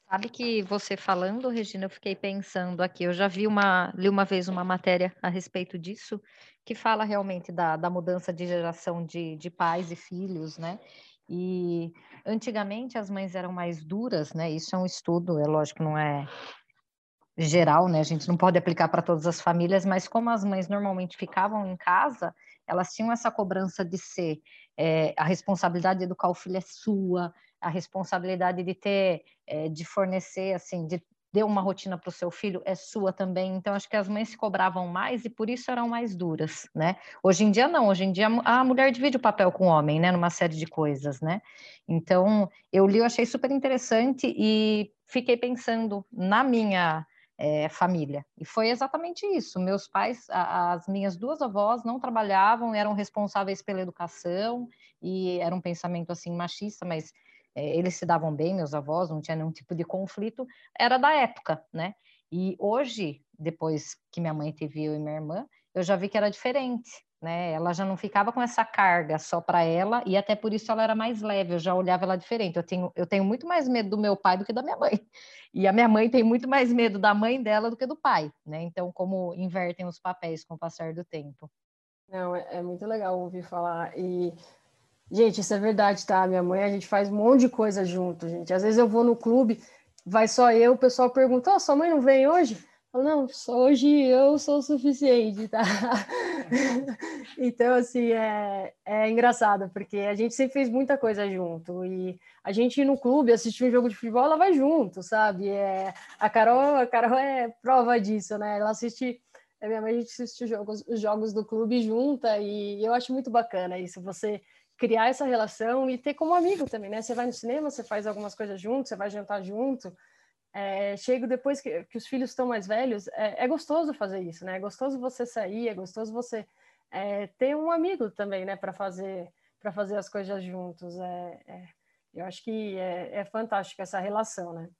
Sabe que você falando, Regina, eu fiquei pensando aqui. Eu já vi uma, li uma vez uma matéria a respeito disso, que fala realmente da, da mudança de geração de, de pais e filhos, né? E antigamente as mães eram mais duras, né? Isso é um estudo, é lógico, não é geral, né? A gente não pode aplicar para todas as famílias, mas como as mães normalmente ficavam em casa, elas tinham essa cobrança de ser é, a responsabilidade de educar o filho é sua, a responsabilidade de ter, é, de fornecer, assim, de ter uma rotina para o seu filho é sua também. Então, acho que as mães se cobravam mais e por isso eram mais duras, né? Hoje em dia, não. Hoje em dia, a mulher divide o papel com o homem, né? Numa série de coisas, né? Então, eu li, eu achei super interessante e fiquei pensando na minha é, família. E foi exatamente isso. Meus pais, a, as minhas duas avós não trabalhavam, eram responsáveis pela educação e era um pensamento assim machista, mas é, eles se davam bem, meus avós, não tinha nenhum tipo de conflito. Era da época, né? E hoje, depois que minha mãe teve eu e minha irmã, eu já vi que era diferente né? Ela já não ficava com essa carga só para ela e até por isso ela era mais leve. Eu já olhava ela diferente. Eu tenho, eu tenho muito mais medo do meu pai do que da minha mãe. E a minha mãe tem muito mais medo da mãe dela do que do pai, né? Então, como invertem os papéis com o passar do tempo. Não, é, é muito legal ouvir falar e Gente, isso é verdade, tá? Minha mãe, a gente faz um monte de coisa junto, gente. Às vezes eu vou no clube, vai só eu, o pessoal pergunta: oh, sua mãe não vem hoje? Não, hoje eu sou o suficiente, tá? então, assim, é, é engraçado, porque a gente sempre fez muita coisa junto, e a gente no clube assistir um jogo de futebol, ela vai junto, sabe? É, a, Carol, a Carol é prova disso, né? Ela assiste, a minha mãe, a gente assiste os jogos, os jogos do clube junta, e eu acho muito bacana isso, você criar essa relação e ter como amigo também, né? Você vai no cinema, você faz algumas coisas junto, você vai jantar junto, é, chego depois que, que, os filhos estão mais velhos, é, é, gostoso fazer isso, né? É gostoso você sair, é gostoso você é, ter um amigo também, né? Para fazer para fazer as coisas juntos. É, é eu acho que é, é fantástico essa relação, né?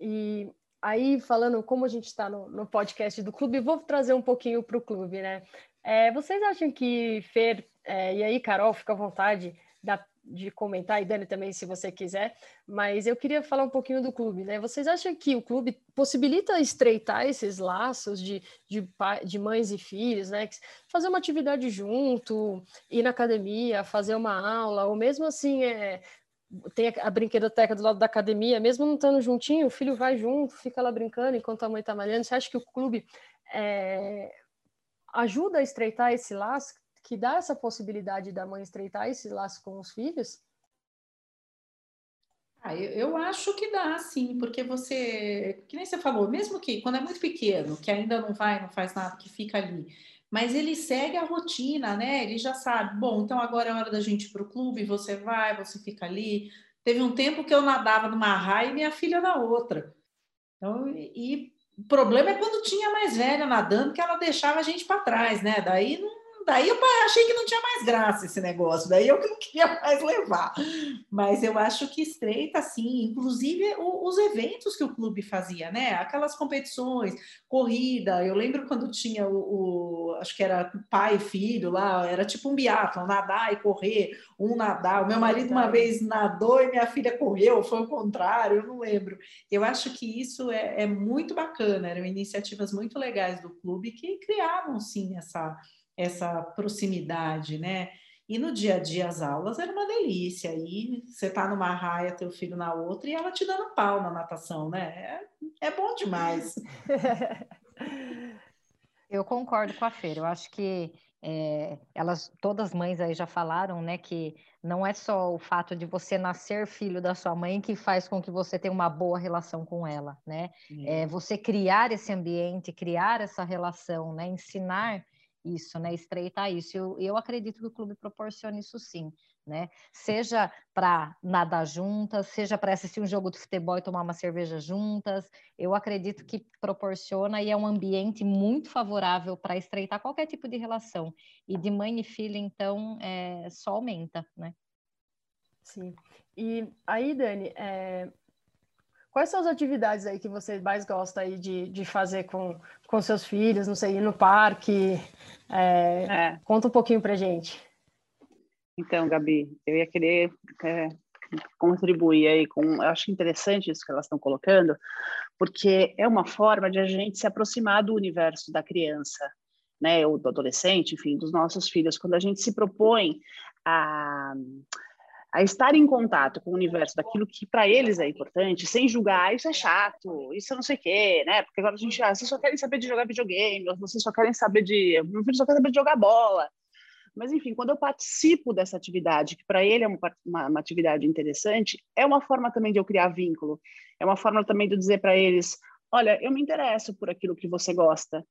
E aí, falando como a gente está no, no, podcast do clube, vou trazer um pouquinho para o clube, né? É, vocês acham que Fer, é, e aí, Carol, fica à vontade, da de comentar, e Dani também, se você quiser, mas eu queria falar um pouquinho do clube, né? Vocês acham que o clube possibilita estreitar esses laços de, de, de mães e filhos, né? Fazer uma atividade junto, ir na academia, fazer uma aula, ou mesmo assim, é, tem a brinquedoteca do lado da academia, mesmo não estando juntinho, o filho vai junto, fica lá brincando enquanto a mãe está malhando. Você acha que o clube é, ajuda a estreitar esse laço? Que dá essa possibilidade da mãe estreitar esse laço com os filhos? Ah, eu, eu, acho que dá, sim, porque você, que nem você falou, mesmo que quando é muito pequeno, que ainda não vai, não faz nada, que fica ali, mas ele segue a rotina, né? Ele já sabe, bom, então agora é hora da gente ir para o clube, você vai, você fica ali. Teve um tempo que eu nadava numa raia e minha filha na outra. Então, e o problema é quando tinha mais velha nadando, que ela deixava a gente para trás, né? Daí não daí eu achei que não tinha mais graça esse negócio, daí eu que não queria mais levar. Mas eu acho que estreita, sim, inclusive o, os eventos que o clube fazia, né? Aquelas competições, corrida. Eu lembro quando tinha o, o acho que era pai e filho lá, era tipo um biatlon, nadar e correr, um nadar. O meu marido uma vez nadou e minha filha correu, foi o contrário, eu não lembro. Eu acho que isso é, é muito bacana, eram iniciativas muito legais do clube que criavam, sim, essa essa proximidade, né? E no dia a dia as aulas era uma delícia. Aí você tá numa raia, teu filho na outra, e ela te dando pau na natação, né? É, é bom demais. Eu concordo com a Feira. Eu acho que é, elas, todas as mães aí já falaram, né, que não é só o fato de você nascer filho da sua mãe que faz com que você tenha uma boa relação com ela, né? É, você criar esse ambiente, criar essa relação, né, ensinar isso, né? Estreitar isso. Eu, eu acredito que o clube proporciona isso sim, né? Seja para nadar juntas, seja para assistir um jogo de futebol e tomar uma cerveja juntas. Eu acredito que proporciona e é um ambiente muito favorável para estreitar qualquer tipo de relação. E de mãe e filha, então, é, só aumenta, né? Sim. E aí, Dani, é, Quais são as atividades aí que você mais gosta aí de, de fazer com, com seus filhos? Não sei, ir no parque? É, é. Conta um pouquinho pra gente. Então, Gabi, eu ia querer é, contribuir aí com. Eu acho interessante isso que elas estão colocando, porque é uma forma de a gente se aproximar do universo da criança, né, ou do adolescente, enfim, dos nossos filhos. Quando a gente se propõe a a estar em contato com o universo daquilo que para eles é importante, sem julgar, ah, isso é chato, isso não sei o quê, né? Porque agora a gente, ah, vocês só querem saber de jogar videogame, vocês só querem saber de, meu filho só quer saber de jogar bola. Mas, enfim, quando eu participo dessa atividade, que para ele é uma, uma, uma, atividade interessante, é uma forma também de eu criar vínculo, é uma forma também de eu dizer para eles: olha, eu me interesso por aquilo que você gosta,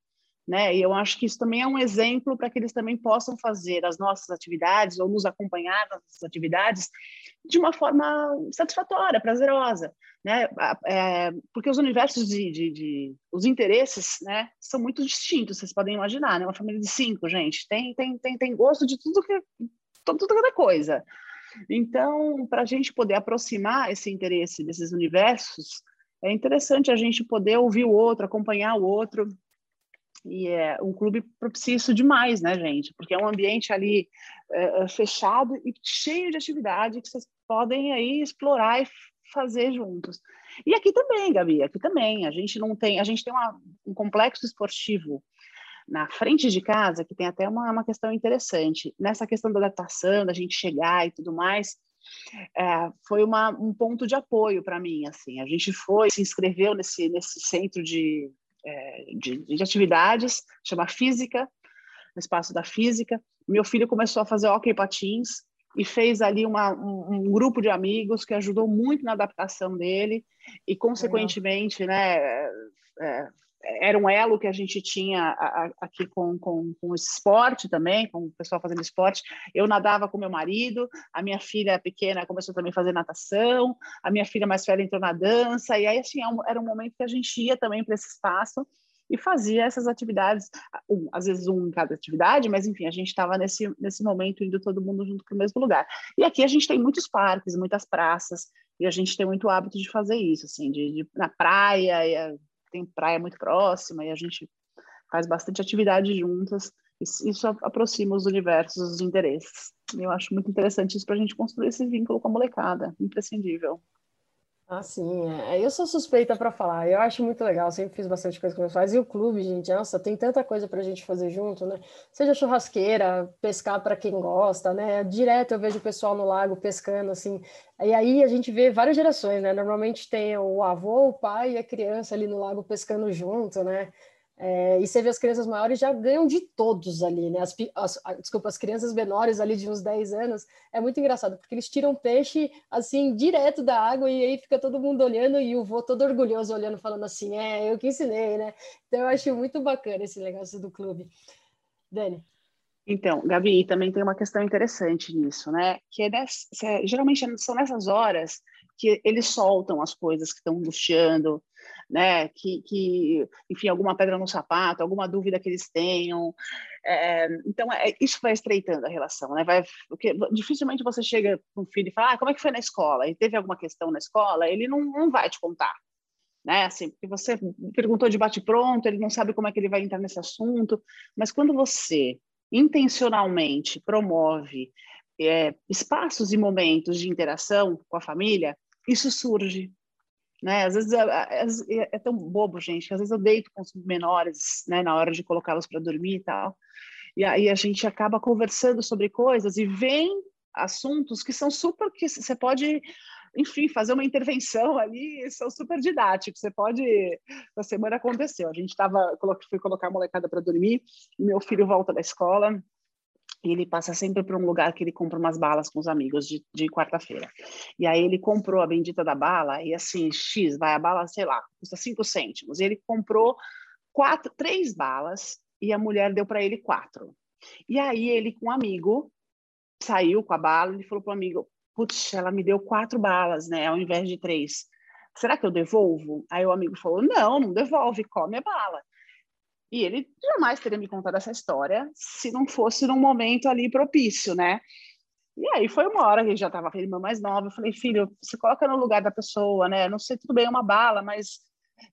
né? E eu acho que isso também é um exemplo para que eles também possam fazer as nossas atividades ou nos acompanhar nas nossas atividades de uma forma satisfatória, prazerosa, né? É, porque os universos de, de, de, os interesses, né, são muito distintos. Vocês podem imaginar, né? Uma família de cinco, gente, tem tem tem, tem gosto de tudo que tudo, tudo cada coisa. Então, para a gente poder aproximar esse interesse desses universos, é interessante a gente poder ouvir o outro, acompanhar o outro, e é, um clube propicia isso demais, né, gente? Porque é um ambiente ali é, fechado e cheio de atividade que vocês podem aí explorar e fazer juntos. E aqui também, Gabi, aqui também. A gente não tem, a gente tem uma, um complexo esportivo na frente de casa que tem até uma, uma questão interessante. Nessa questão da adaptação, da gente chegar e tudo mais, é, foi uma, um ponto de apoio para mim. Assim, a gente foi, se inscreveu nesse, nesse centro de é, de, de, atividades, chama Física, no espaço da Física. Meu filho começou a fazer hockey patins e fez ali uma, um, um, grupo de amigos que ajudou muito na adaptação dele e, consequentemente, né, é, era um elo que a gente tinha aqui com, com, com o esporte também, com o pessoal fazendo esporte. Eu nadava com meu marido, a minha filha pequena começou também a fazer natação, a minha filha mais velha entrou na dança, e aí assim, é era um momento que a gente ia também para esse espaço e fazia essas atividades, um, às vezes um em cada atividade, mas enfim, a gente estava nesse, nesse momento indo todo mundo junto para o mesmo lugar. E aqui a gente tem muitos parques, muitas praças, e a gente tem muito hábito de fazer isso, assim, de, de na praia, tem praia muito próxima e a gente faz bastante atividade juntas. Isso aproxima os universos, os interesses. Eu acho muito interessante isso para a gente construir esse vínculo com a molecada, imprescindível. Ah, sim. É. Eu sou suspeita para falar. Eu acho muito legal. Sempre fiz bastante coisa com meus pais. E o clube, gente, nossa, tem tanta coisa para a gente fazer junto, né? Seja churrasqueira, pescar para quem gosta, né? Direto eu vejo o pessoal no lago pescando, assim. E aí a gente vê várias gerações, né? Normalmente tem o avô, o pai e a criança ali no lago pescando junto, né? É, e você vê as crianças maiores já ganham de todos ali, né? As, as, desculpa, as crianças menores ali de uns 10 anos, é muito engraçado, porque eles tiram peixe assim, direto da água, e aí fica todo mundo olhando, e o vô todo orgulhoso olhando, falando assim, é, eu que ensinei, né? Então eu acho muito bacana esse negócio do clube. Dani. Então, Gabi, também tem uma questão interessante nisso, né? Que é é, geralmente são nessas horas que eles soltam as coisas que estão angustiando, né? Que, que, enfim, alguma pedra no sapato, alguma dúvida que eles tenham. É, então, é, isso vai estreitando a relação, né? Vai, porque dificilmente você chega com um filho e fala, ah, como é que foi na escola? E teve alguma questão na escola? Ele não, não vai te contar, né? Assim, porque você perguntou de bate-pronto, ele não sabe como é que ele vai entrar nesse assunto. Mas quando você intencionalmente promove é, espaços e momentos de interação com a família, isso surge, né? Às vezes é, é, é, tão bobo, gente, às vezes eu deito com os menores, né, na hora de colocá-los para dormir e tal. E aí a gente acaba conversando sobre coisas e vem assuntos que são super que você pode enfim, fazer uma intervenção ali, são super didáticos. Você pode. Na semana aconteceu, a gente estava, fui colocar a molecada para dormir, meu filho volta da escola, e ele passa sempre para um lugar que ele compra umas balas com os amigos de, de quarta-feira. E aí ele comprou a bendita da bala, e assim, X, vai a bala, sei lá, custa cinco cêntimos. E ele comprou quatro, três balas, e a mulher deu para ele quatro. E aí ele, com um amigo, saiu com a bala e falou para o amigo: Putz, ela me deu quatro balas, né, ao invés de três. Será que eu devolvo? Aí o amigo falou: Não, não devolve, come a bala. E ele jamais teria me contado essa história se não fosse num momento ali propício, né? E aí foi uma hora que já estava com a irmã mais nova, eu falei, filho, se coloca no lugar da pessoa, né? Não sei, tudo bem, é uma bala, mas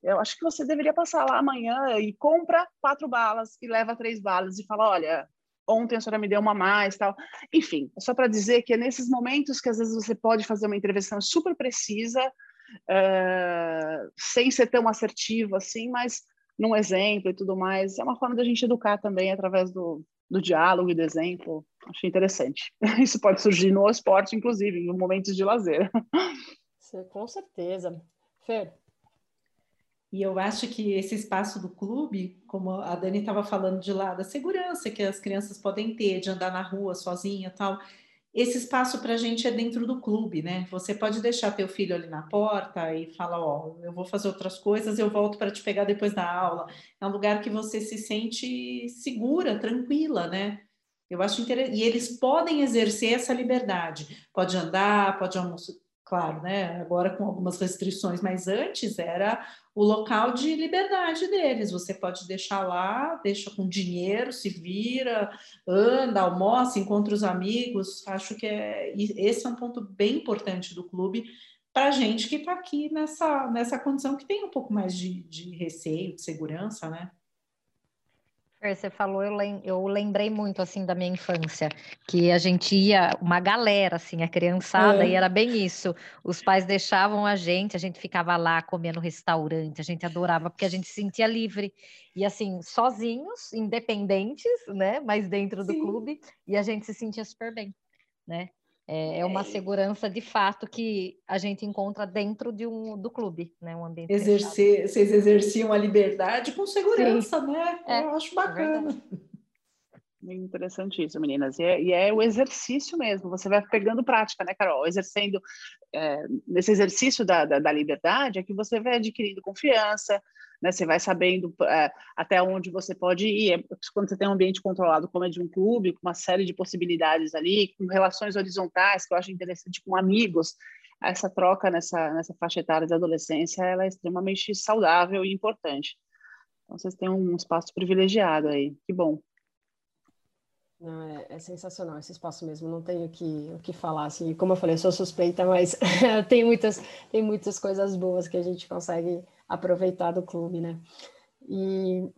eu acho que você deveria passar lá amanhã e compra quatro balas e leva três balas e fala, olha, ontem a senhora me deu uma mais, tal. Enfim, é só para dizer que é nesses momentos que às vezes você pode fazer uma intervenção super precisa, uh, sem ser tão assertivo assim, mas num exemplo e tudo mais. É uma forma da gente educar também através do, do diálogo e do exemplo. Acho interessante. Isso pode surgir no esporte, inclusive, em momentos de lazer. Com certeza. Fer? E eu acho que esse espaço do clube, como a Dani estava falando de lá, da segurança que as crianças podem ter de andar na rua sozinha tal, esse espaço para a gente é dentro do clube, né? Você pode deixar teu filho ali na porta e falar, ó, eu vou fazer outras coisas, eu volto para te pegar depois da aula. É um lugar que você se sente segura, tranquila, né? Eu acho interessante. E eles podem exercer essa liberdade. Pode andar, pode almoçar, claro, né? Agora com algumas restrições, mas antes era o local de liberdade deles. Você pode deixar lá, deixa com dinheiro, se vira, anda, almoça, encontra os amigos. Acho que é, esse é um ponto bem importante do clube para gente que está aqui nessa, nessa condição que tem um pouco mais de, de receio, de segurança, né? Você falou, eu, lem eu lembrei muito assim da minha infância, que a gente ia, uma galera, assim, a criançada, é. e era bem isso. Os pais deixavam a gente, a gente ficava lá comendo no restaurante, a gente adorava, porque a gente se sentia livre. E assim, sozinhos, independentes, né? Mas dentro do Sim. clube, e a gente se sentia super bem, né? É, é uma é. segurança de fato que a gente encontra dentro de um, do clube, né? Um ambiente Exercer, vocês exerciam a liberdade com segurança, Sim. né? É, Eu acho é bacana. É interessante isso, meninas. E é, e é, o exercício mesmo, você vai pegando prática, né, Carol? Exercendo, é, nesse exercício da, da, da, liberdade, é que você vai adquirindo confiança, né? Você vai sabendo é, até onde você pode ir. É, quando você tem um ambiente controlado, como é de um clube, com uma série de possibilidades ali, com relações horizontais, que eu acho interessante, com amigos, essa troca nessa, nessa faixa etária de adolescência, ela é extremamente saudável e importante. Então, vocês têm um espaço privilegiado aí. Que bom. Não, é, é, sensacional esse espaço mesmo, não tenho que, o que falar, assim, como eu falei, eu sou suspeita, mas tem, muitas, tem muitas coisas boas que a gente consegue aproveitar do clube, né? E,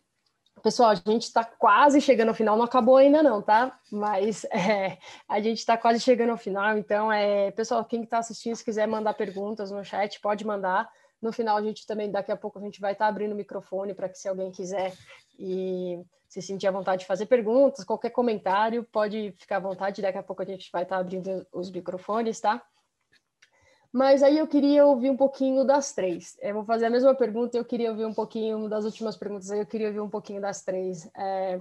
pessoal, a gente está quase chegando ao final, não acabou ainda não, tá? Mas é, a gente está quase chegando ao final, então, é, pessoal, quem está assistindo, se quiser mandar perguntas no chat, pode mandar. No final, a gente também, daqui a pouco, a gente vai estar tá abrindo o microfone para que se alguém quiser e se sentir à vontade de fazer perguntas, qualquer comentário, pode ficar à vontade, daqui a pouco a gente vai estar abrindo os microfones, tá? Mas aí eu queria ouvir um pouquinho das três. Eu vou fazer a mesma pergunta eu queria ouvir um pouquinho das últimas perguntas aí, eu queria ouvir um pouquinho das três. É,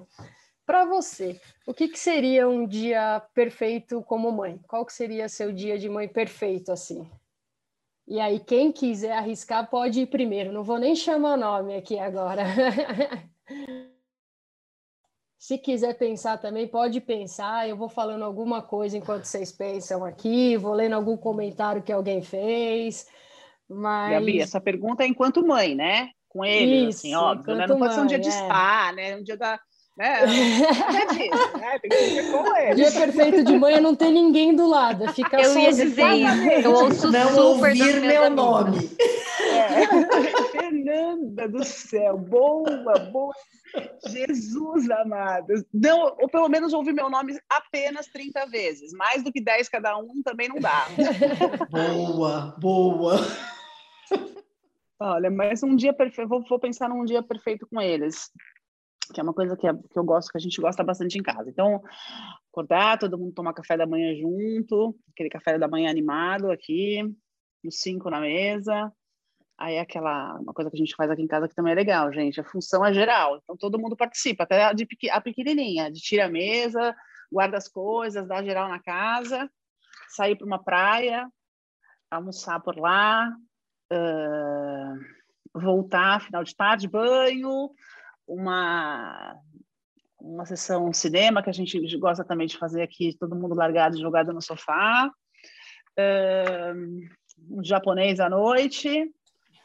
Para você, o que, que, seria um dia perfeito como mãe? Qual que seria seu dia de mãe perfeito, assim? E aí, quem quiser arriscar pode ir primeiro. Não vou nem chamar nome aqui agora. Se quiser pensar também, pode pensar. Eu vou falando alguma coisa enquanto vocês pensam aqui, vou lendo algum comentário que alguém fez. Mas... Gabi, essa pergunta é enquanto mãe, né? Com ele, assim, óbvio, né? Não pode mãe, ser um dia de é. spa, né? Um dia da. Né? disso, né? Tem que ser com ele. Dia perfeito de mãe é não ter ninguém do lado. Ficar eu ia dizer isso. Eu ouço não super ouvir meu nome. É. Fernanda do céu, boa, boa Jesus amado. Não, ou pelo menos ouvir meu nome apenas 30 vezes. Mais do que 10 cada um também não dá. Boa, boa. Olha, mas um dia perfeito, vou, vou, pensar num dia perfeito com eles, que é uma coisa que, é, que eu gosto, que a gente gosta bastante em casa. Então, acordar, todo mundo tomar café da manhã junto, aquele café da manhã animado aqui, os cinco na mesa, Aí é aquela uma coisa que a gente faz aqui em casa que também é legal, gente. A função é geral, então todo mundo participa, até a, de, a pequenininha, de tira a mesa, guarda as coisas, dá geral na casa, sair para uma praia, almoçar por lá, uh, voltar final de tarde, banho, uma uma sessão cinema que a gente gosta também de fazer aqui, todo mundo largado, jogado no sofá, uh, um japonês à noite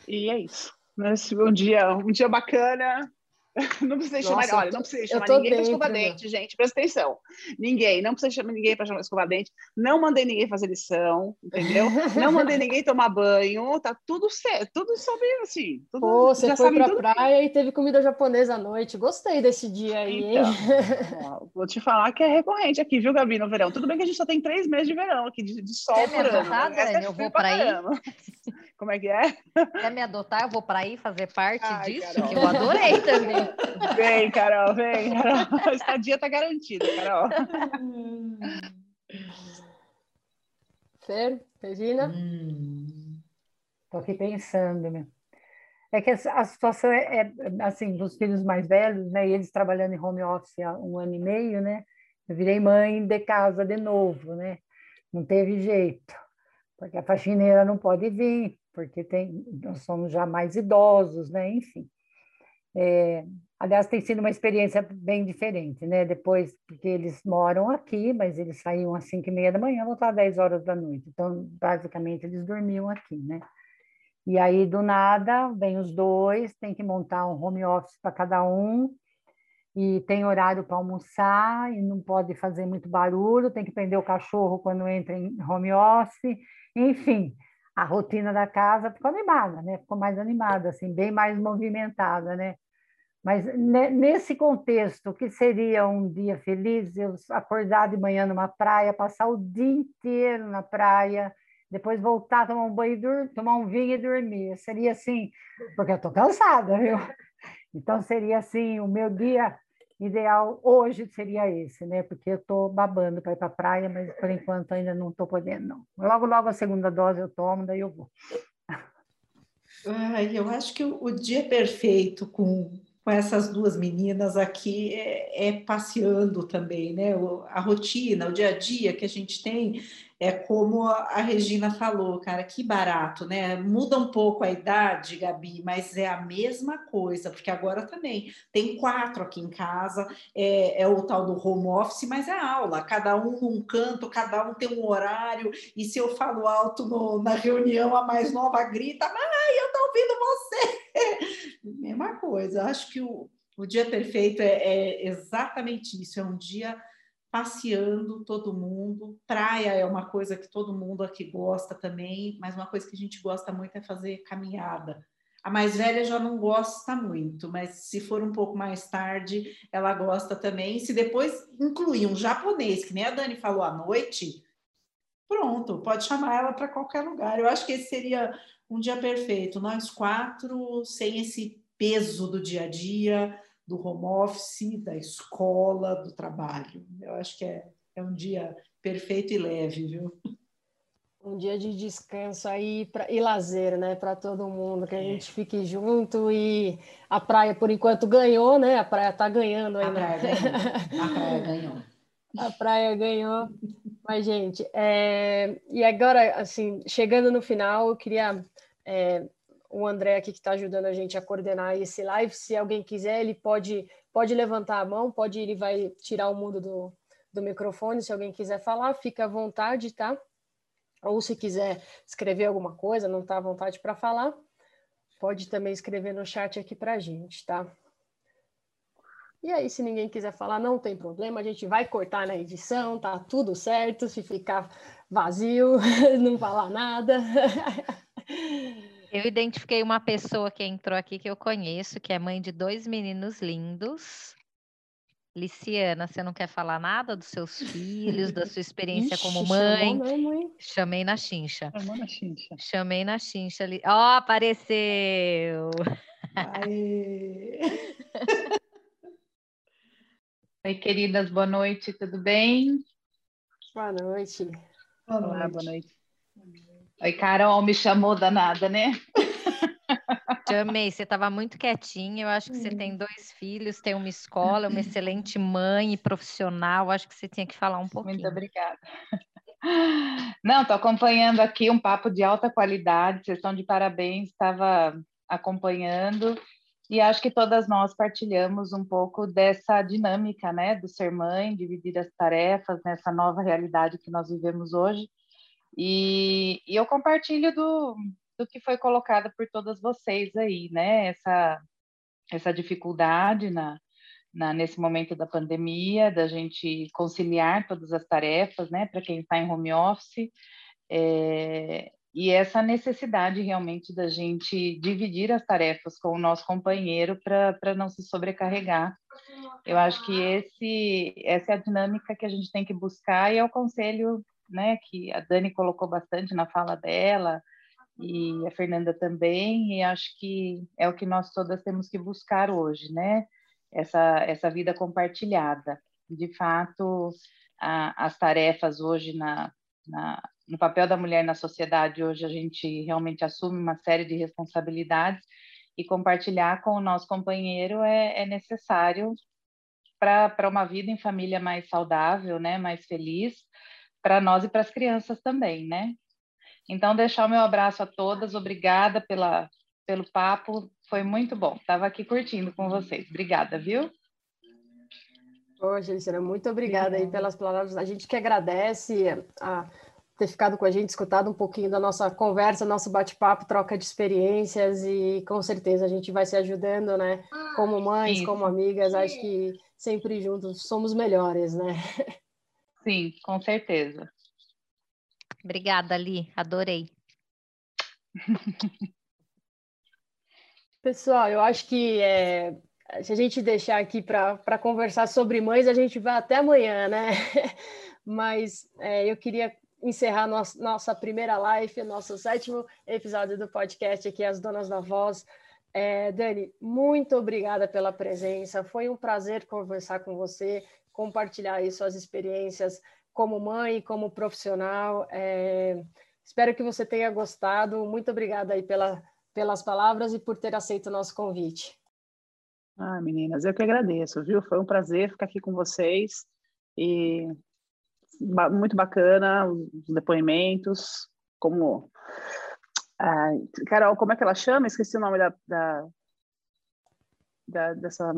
e é isso. Um dia, um dia bacana, Não precisa Nossa, chamar, olha, não precisa chamar ninguém para escovar dente, gente, presta atenção. Ninguém, não precisa chamar ninguém para escovar dente. Não mandei ninguém fazer lição, entendeu? não mandei ninguém tomar banho, tá tudo certo, tudo sobre assim. Tudo, Pô, você foi pra praia e teve comida japonesa à noite. Gostei desse dia aí, então, vou te falar que é recorrente aqui, viu, Gabi, no verão. Tudo bem que a gente só tem três meses de verão aqui, de, de sol Quer por ano. Adotar, é eu vou para aí. Como é que é? Quer me adotar? Eu vou para aí fazer parte Ai, disso, Carol. que eu adorei também. Vem, Carol, vem. Carol. A estadia tá garantida, Carol. Fer, Regina? Estou hum. aqui pensando, né? É que a, situação é, é, assim, dos filhos mais velhos, né? E eles trabalhando em home office há um ano e meio, né? Eu virei mãe de casa de novo, né? Não teve jeito, porque a faxineira não pode vir, porque tem, nós somos já mais idosos, né? Enfim. É, aliás, tem sido uma experiência bem diferente, né? Depois, porque eles moram aqui, mas eles saíam às 5 e meia da manhã, voltavam às 10 horas da noite. Então, basicamente, eles dormiam aqui, né? E aí, do nada, vem os dois, tem que montar um home office para cada um, e tem horário para almoçar, e não pode fazer muito barulho, tem que prender o cachorro quando entra em home office, enfim, a rotina da casa ficou animada, né? Ficou mais animada, assim, bem mais movimentada, né? Mas nesse contexto, o que seria um dia feliz? Eu acordar de manhã numa praia, passar o dia inteiro na praia, depois voltar, tomar um banho, tomar um vinho e dormir. Seria assim, porque eu estou cansada, viu? Então seria assim, o meu dia ideal hoje seria esse, né? Porque eu estou babando para ir para a praia, mas por enquanto ainda não estou podendo, não. Logo, logo a segunda dose eu tomo, daí eu vou. Ai, eu acho que o, dia perfeito com com essas duas meninas aqui é, é, passeando também, né? a rotina, o dia a dia que a gente tem é como a Regina falou, cara, que barato, né? Muda um pouco a idade, Gabi, mas é a mesma coisa, porque agora também tem quatro aqui em casa, é, é o tal do home office, mas é aula, cada um num canto, cada um tem um horário, e se eu falo alto no, na reunião, a mais nova grita, mãe, eu tô ouvindo você! Mesma coisa, acho que o, o dia perfeito é, é exatamente isso, é um dia passeando todo mundo. Praia é uma coisa que todo mundo aqui gosta também, mas uma coisa que a gente gosta muito é fazer caminhada. A mais velha já não gosta muito, mas se for um pouco mais tarde, ela gosta também. Se depois incluir um japonês, que nem a Dani falou à noite, pronto, pode chamar ela para qualquer lugar. Eu acho que esse seria um dia perfeito. Nós quatro, sem esse peso do dia a dia, do home office, da escola, do trabalho. Eu acho que é, é um dia perfeito e leve, viu? Um dia de descanso aí pra, e lazer, né, para todo mundo, que a é. gente fique junto e a praia, por enquanto, ganhou, né? A praia está ganhando aí. A praia ganhou. A praia ganhou. A praia ganhou. Mas, gente, é... e agora, assim, chegando no final, eu queria. É... O André aqui que está ajudando a gente a coordenar esse live. Se alguém quiser, ele pode, pode levantar a mão, pode ele vai tirar o mundo do, do microfone. Se alguém quiser falar, fica à vontade, tá? Ou se quiser escrever alguma coisa, não está à vontade para falar, pode também escrever no chat aqui para a gente, tá? E aí, se ninguém quiser falar, não tem problema, a gente vai cortar na edição, tá tudo certo. Se ficar vazio, não falar nada. Eu identifiquei uma pessoa que entrou aqui que eu conheço, que é mãe de dois meninos lindos. Liciana, você não quer falar nada dos seus filhos, da sua experiência Ixi, como mãe? mãe? Chamei na chincha. Chamou na chincha. Chamei na chincha. Ó, oh, apareceu! Oi, queridas, boa noite, tudo bem? Boa noite. Boa noite. Olá, boa noite. Oi, Carol, me chamou danada, né? Te amei, você estava muito quietinha. Eu acho que você tem hum. dois filhos, tem uma escola, uma excelente mãe e profissional. Eu acho que você tinha que falar um pouquinho. Muito obrigada. Não, estou acompanhando aqui um papo de alta qualidade. Vocês estão de parabéns. Estava acompanhando e acho que todas nós partilhamos um pouco dessa dinâmica, né, do ser mãe, dividir as tarefas nessa nova realidade que nós vivemos hoje. E, e eu compartilho do, do que foi colocado por todas vocês aí, né, essa, essa dificuldade na, na, nesse momento da pandemia, da gente conciliar todas as tarefas, né, para quem está em home office, é, e essa necessidade realmente da gente dividir as tarefas com o nosso companheiro para não se sobrecarregar. Eu acho que esse, essa é a dinâmica que a gente tem que buscar e é o conselho né, que a Dani colocou bastante na fala dela e a Fernanda também, e acho que é o que nós todas temos que buscar hoje, né? Essa, essa vida compartilhada. De fato, a, as tarefas hoje na, na, no papel da mulher na sociedade hoje a gente realmente assume uma série de responsabilidades e compartilhar com o nosso companheiro é, é necessário para uma vida em família mais saudável, né, mais feliz, para nós e para as crianças também, né? Então, deixar o meu abraço a todas, obrigada pela, pelo papo, foi muito bom. Estava aqui curtindo com vocês. Obrigada, viu? Ô, Gelicina, muito obrigada aí pelas palavras. A gente que agradece a ter ficado com a gente, escutado um pouquinho da nossa conversa, nosso bate-papo, troca de experiências e com certeza a gente vai se ajudando, né? Como mães, Isso. como amigas, acho que sempre juntos somos melhores, né? Sim, com certeza. Obrigada, Ali, adorei. Pessoal, eu acho que é, se a gente deixar aqui para conversar sobre mães, a gente vai até amanhã, né? Mas é, eu queria encerrar nossa, nossa primeira live, nosso sétimo episódio do podcast aqui, As Donas da Voz. É, Dani, muito obrigada pela presença. Foi um prazer conversar com você, compartilhar aí suas experiências como mãe, como profissional. É, espero que você tenha gostado. Muito obrigada aí pela, pelas palavras e por ter aceito o nosso convite. Ah, meninas, eu que agradeço, viu? Foi um prazer ficar aqui com vocês e muito bacana os depoimentos, como ah, Carol, como é que ela chama? Esqueci o nome da, da, da dessa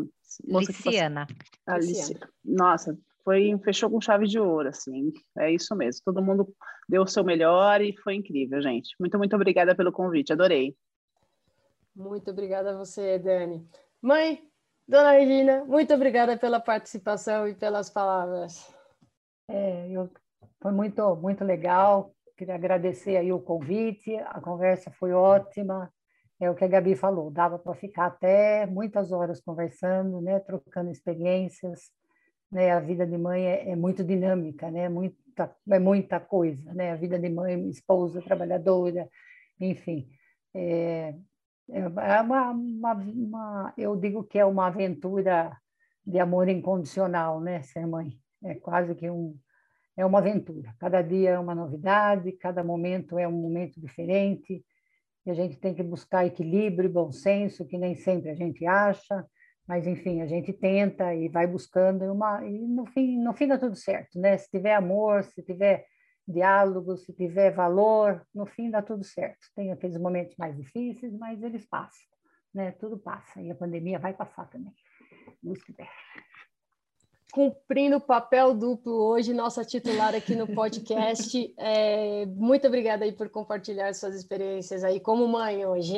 moça Liciana. Alice. Nossa, foi fechou com chave de ouro, assim. É isso mesmo. Todo mundo deu o seu melhor e foi incrível, gente. Muito, muito obrigada pelo convite. Adorei. Muito obrigada a você, Dani. Mãe, Dona Regina, muito obrigada pela participação e pelas palavras. É, eu, foi muito, muito legal. Queria agradecer aí o convite. A conversa foi ótima. É o que a Gabi falou. Dava para ficar até muitas horas conversando, né, trocando experiências. Né, a vida de mãe é, é muito dinâmica, né, muita, é muita coisa, né, a vida de mãe, esposa, trabalhadora, enfim. É, é uma, uma, uma, eu digo que é uma aventura de amor incondicional, né, ser mãe é quase que um é uma aventura. Cada dia é uma novidade, cada momento é um momento diferente, e a gente tem que buscar equilíbrio, bom senso, que nem sempre a gente acha, mas enfim, a gente tenta e vai buscando, e, uma, e no, fim, no fim dá tudo certo, né? Se tiver amor, se tiver diálogo, se tiver valor, no fim dá tudo certo. Tem aqueles momentos mais difíceis, mas eles passam, né? Tudo passa, e a pandemia vai passar também. Deus quiser cumprindo o papel duplo hoje, nossa titular aqui no podcast. É, muito obrigada aí por compartilhar suas experiências aí como mãe hoje.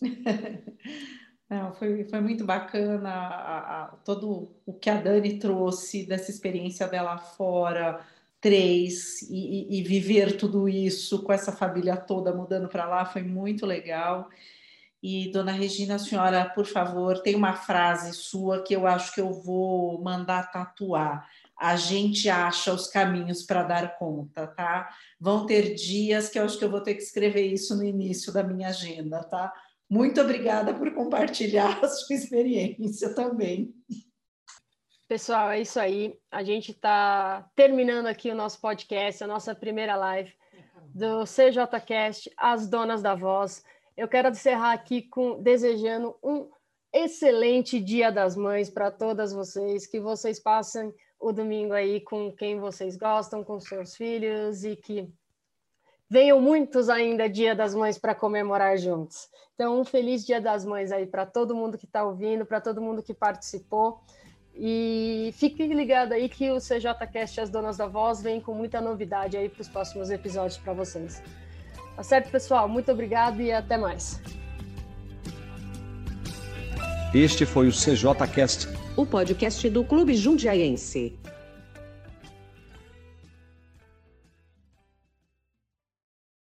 Não, foi, foi muito bacana a, a, todo o que a Dani trouxe dessa experiência dela fora, três, e, e, e viver tudo isso com essa família toda mudando para lá foi muito legal. E, dona Regina, a senhora, por favor, tem uma frase sua que eu acho que eu vou mandar tatuar. A gente acha os caminhos para dar conta, tá? Vão ter dias que eu acho que eu vou ter que escrever isso no início da minha agenda, tá? Muito obrigada por compartilhar a sua experiência também. Pessoal, é isso aí. A gente está terminando aqui o nosso podcast, a nossa primeira live do CJCast, As Donas da Voz. Eu quero encerrar aqui com desejando um excelente Dia das Mães para todas vocês, que vocês passem o domingo aí com quem vocês gostam, com seus filhos e que venham muitos ainda Dia das Mães para comemorar juntos. Então, um feliz Dia das Mães aí para todo mundo que está ouvindo, para todo mundo que participou. E fique ligado aí que o CJCast As Donas da Voz vem com muita novidade aí para os próximos episódios para vocês. Tá certo, pessoal? Muito obrigado e até mais. Este foi o CJCast, o podcast do Clube Jundiaense.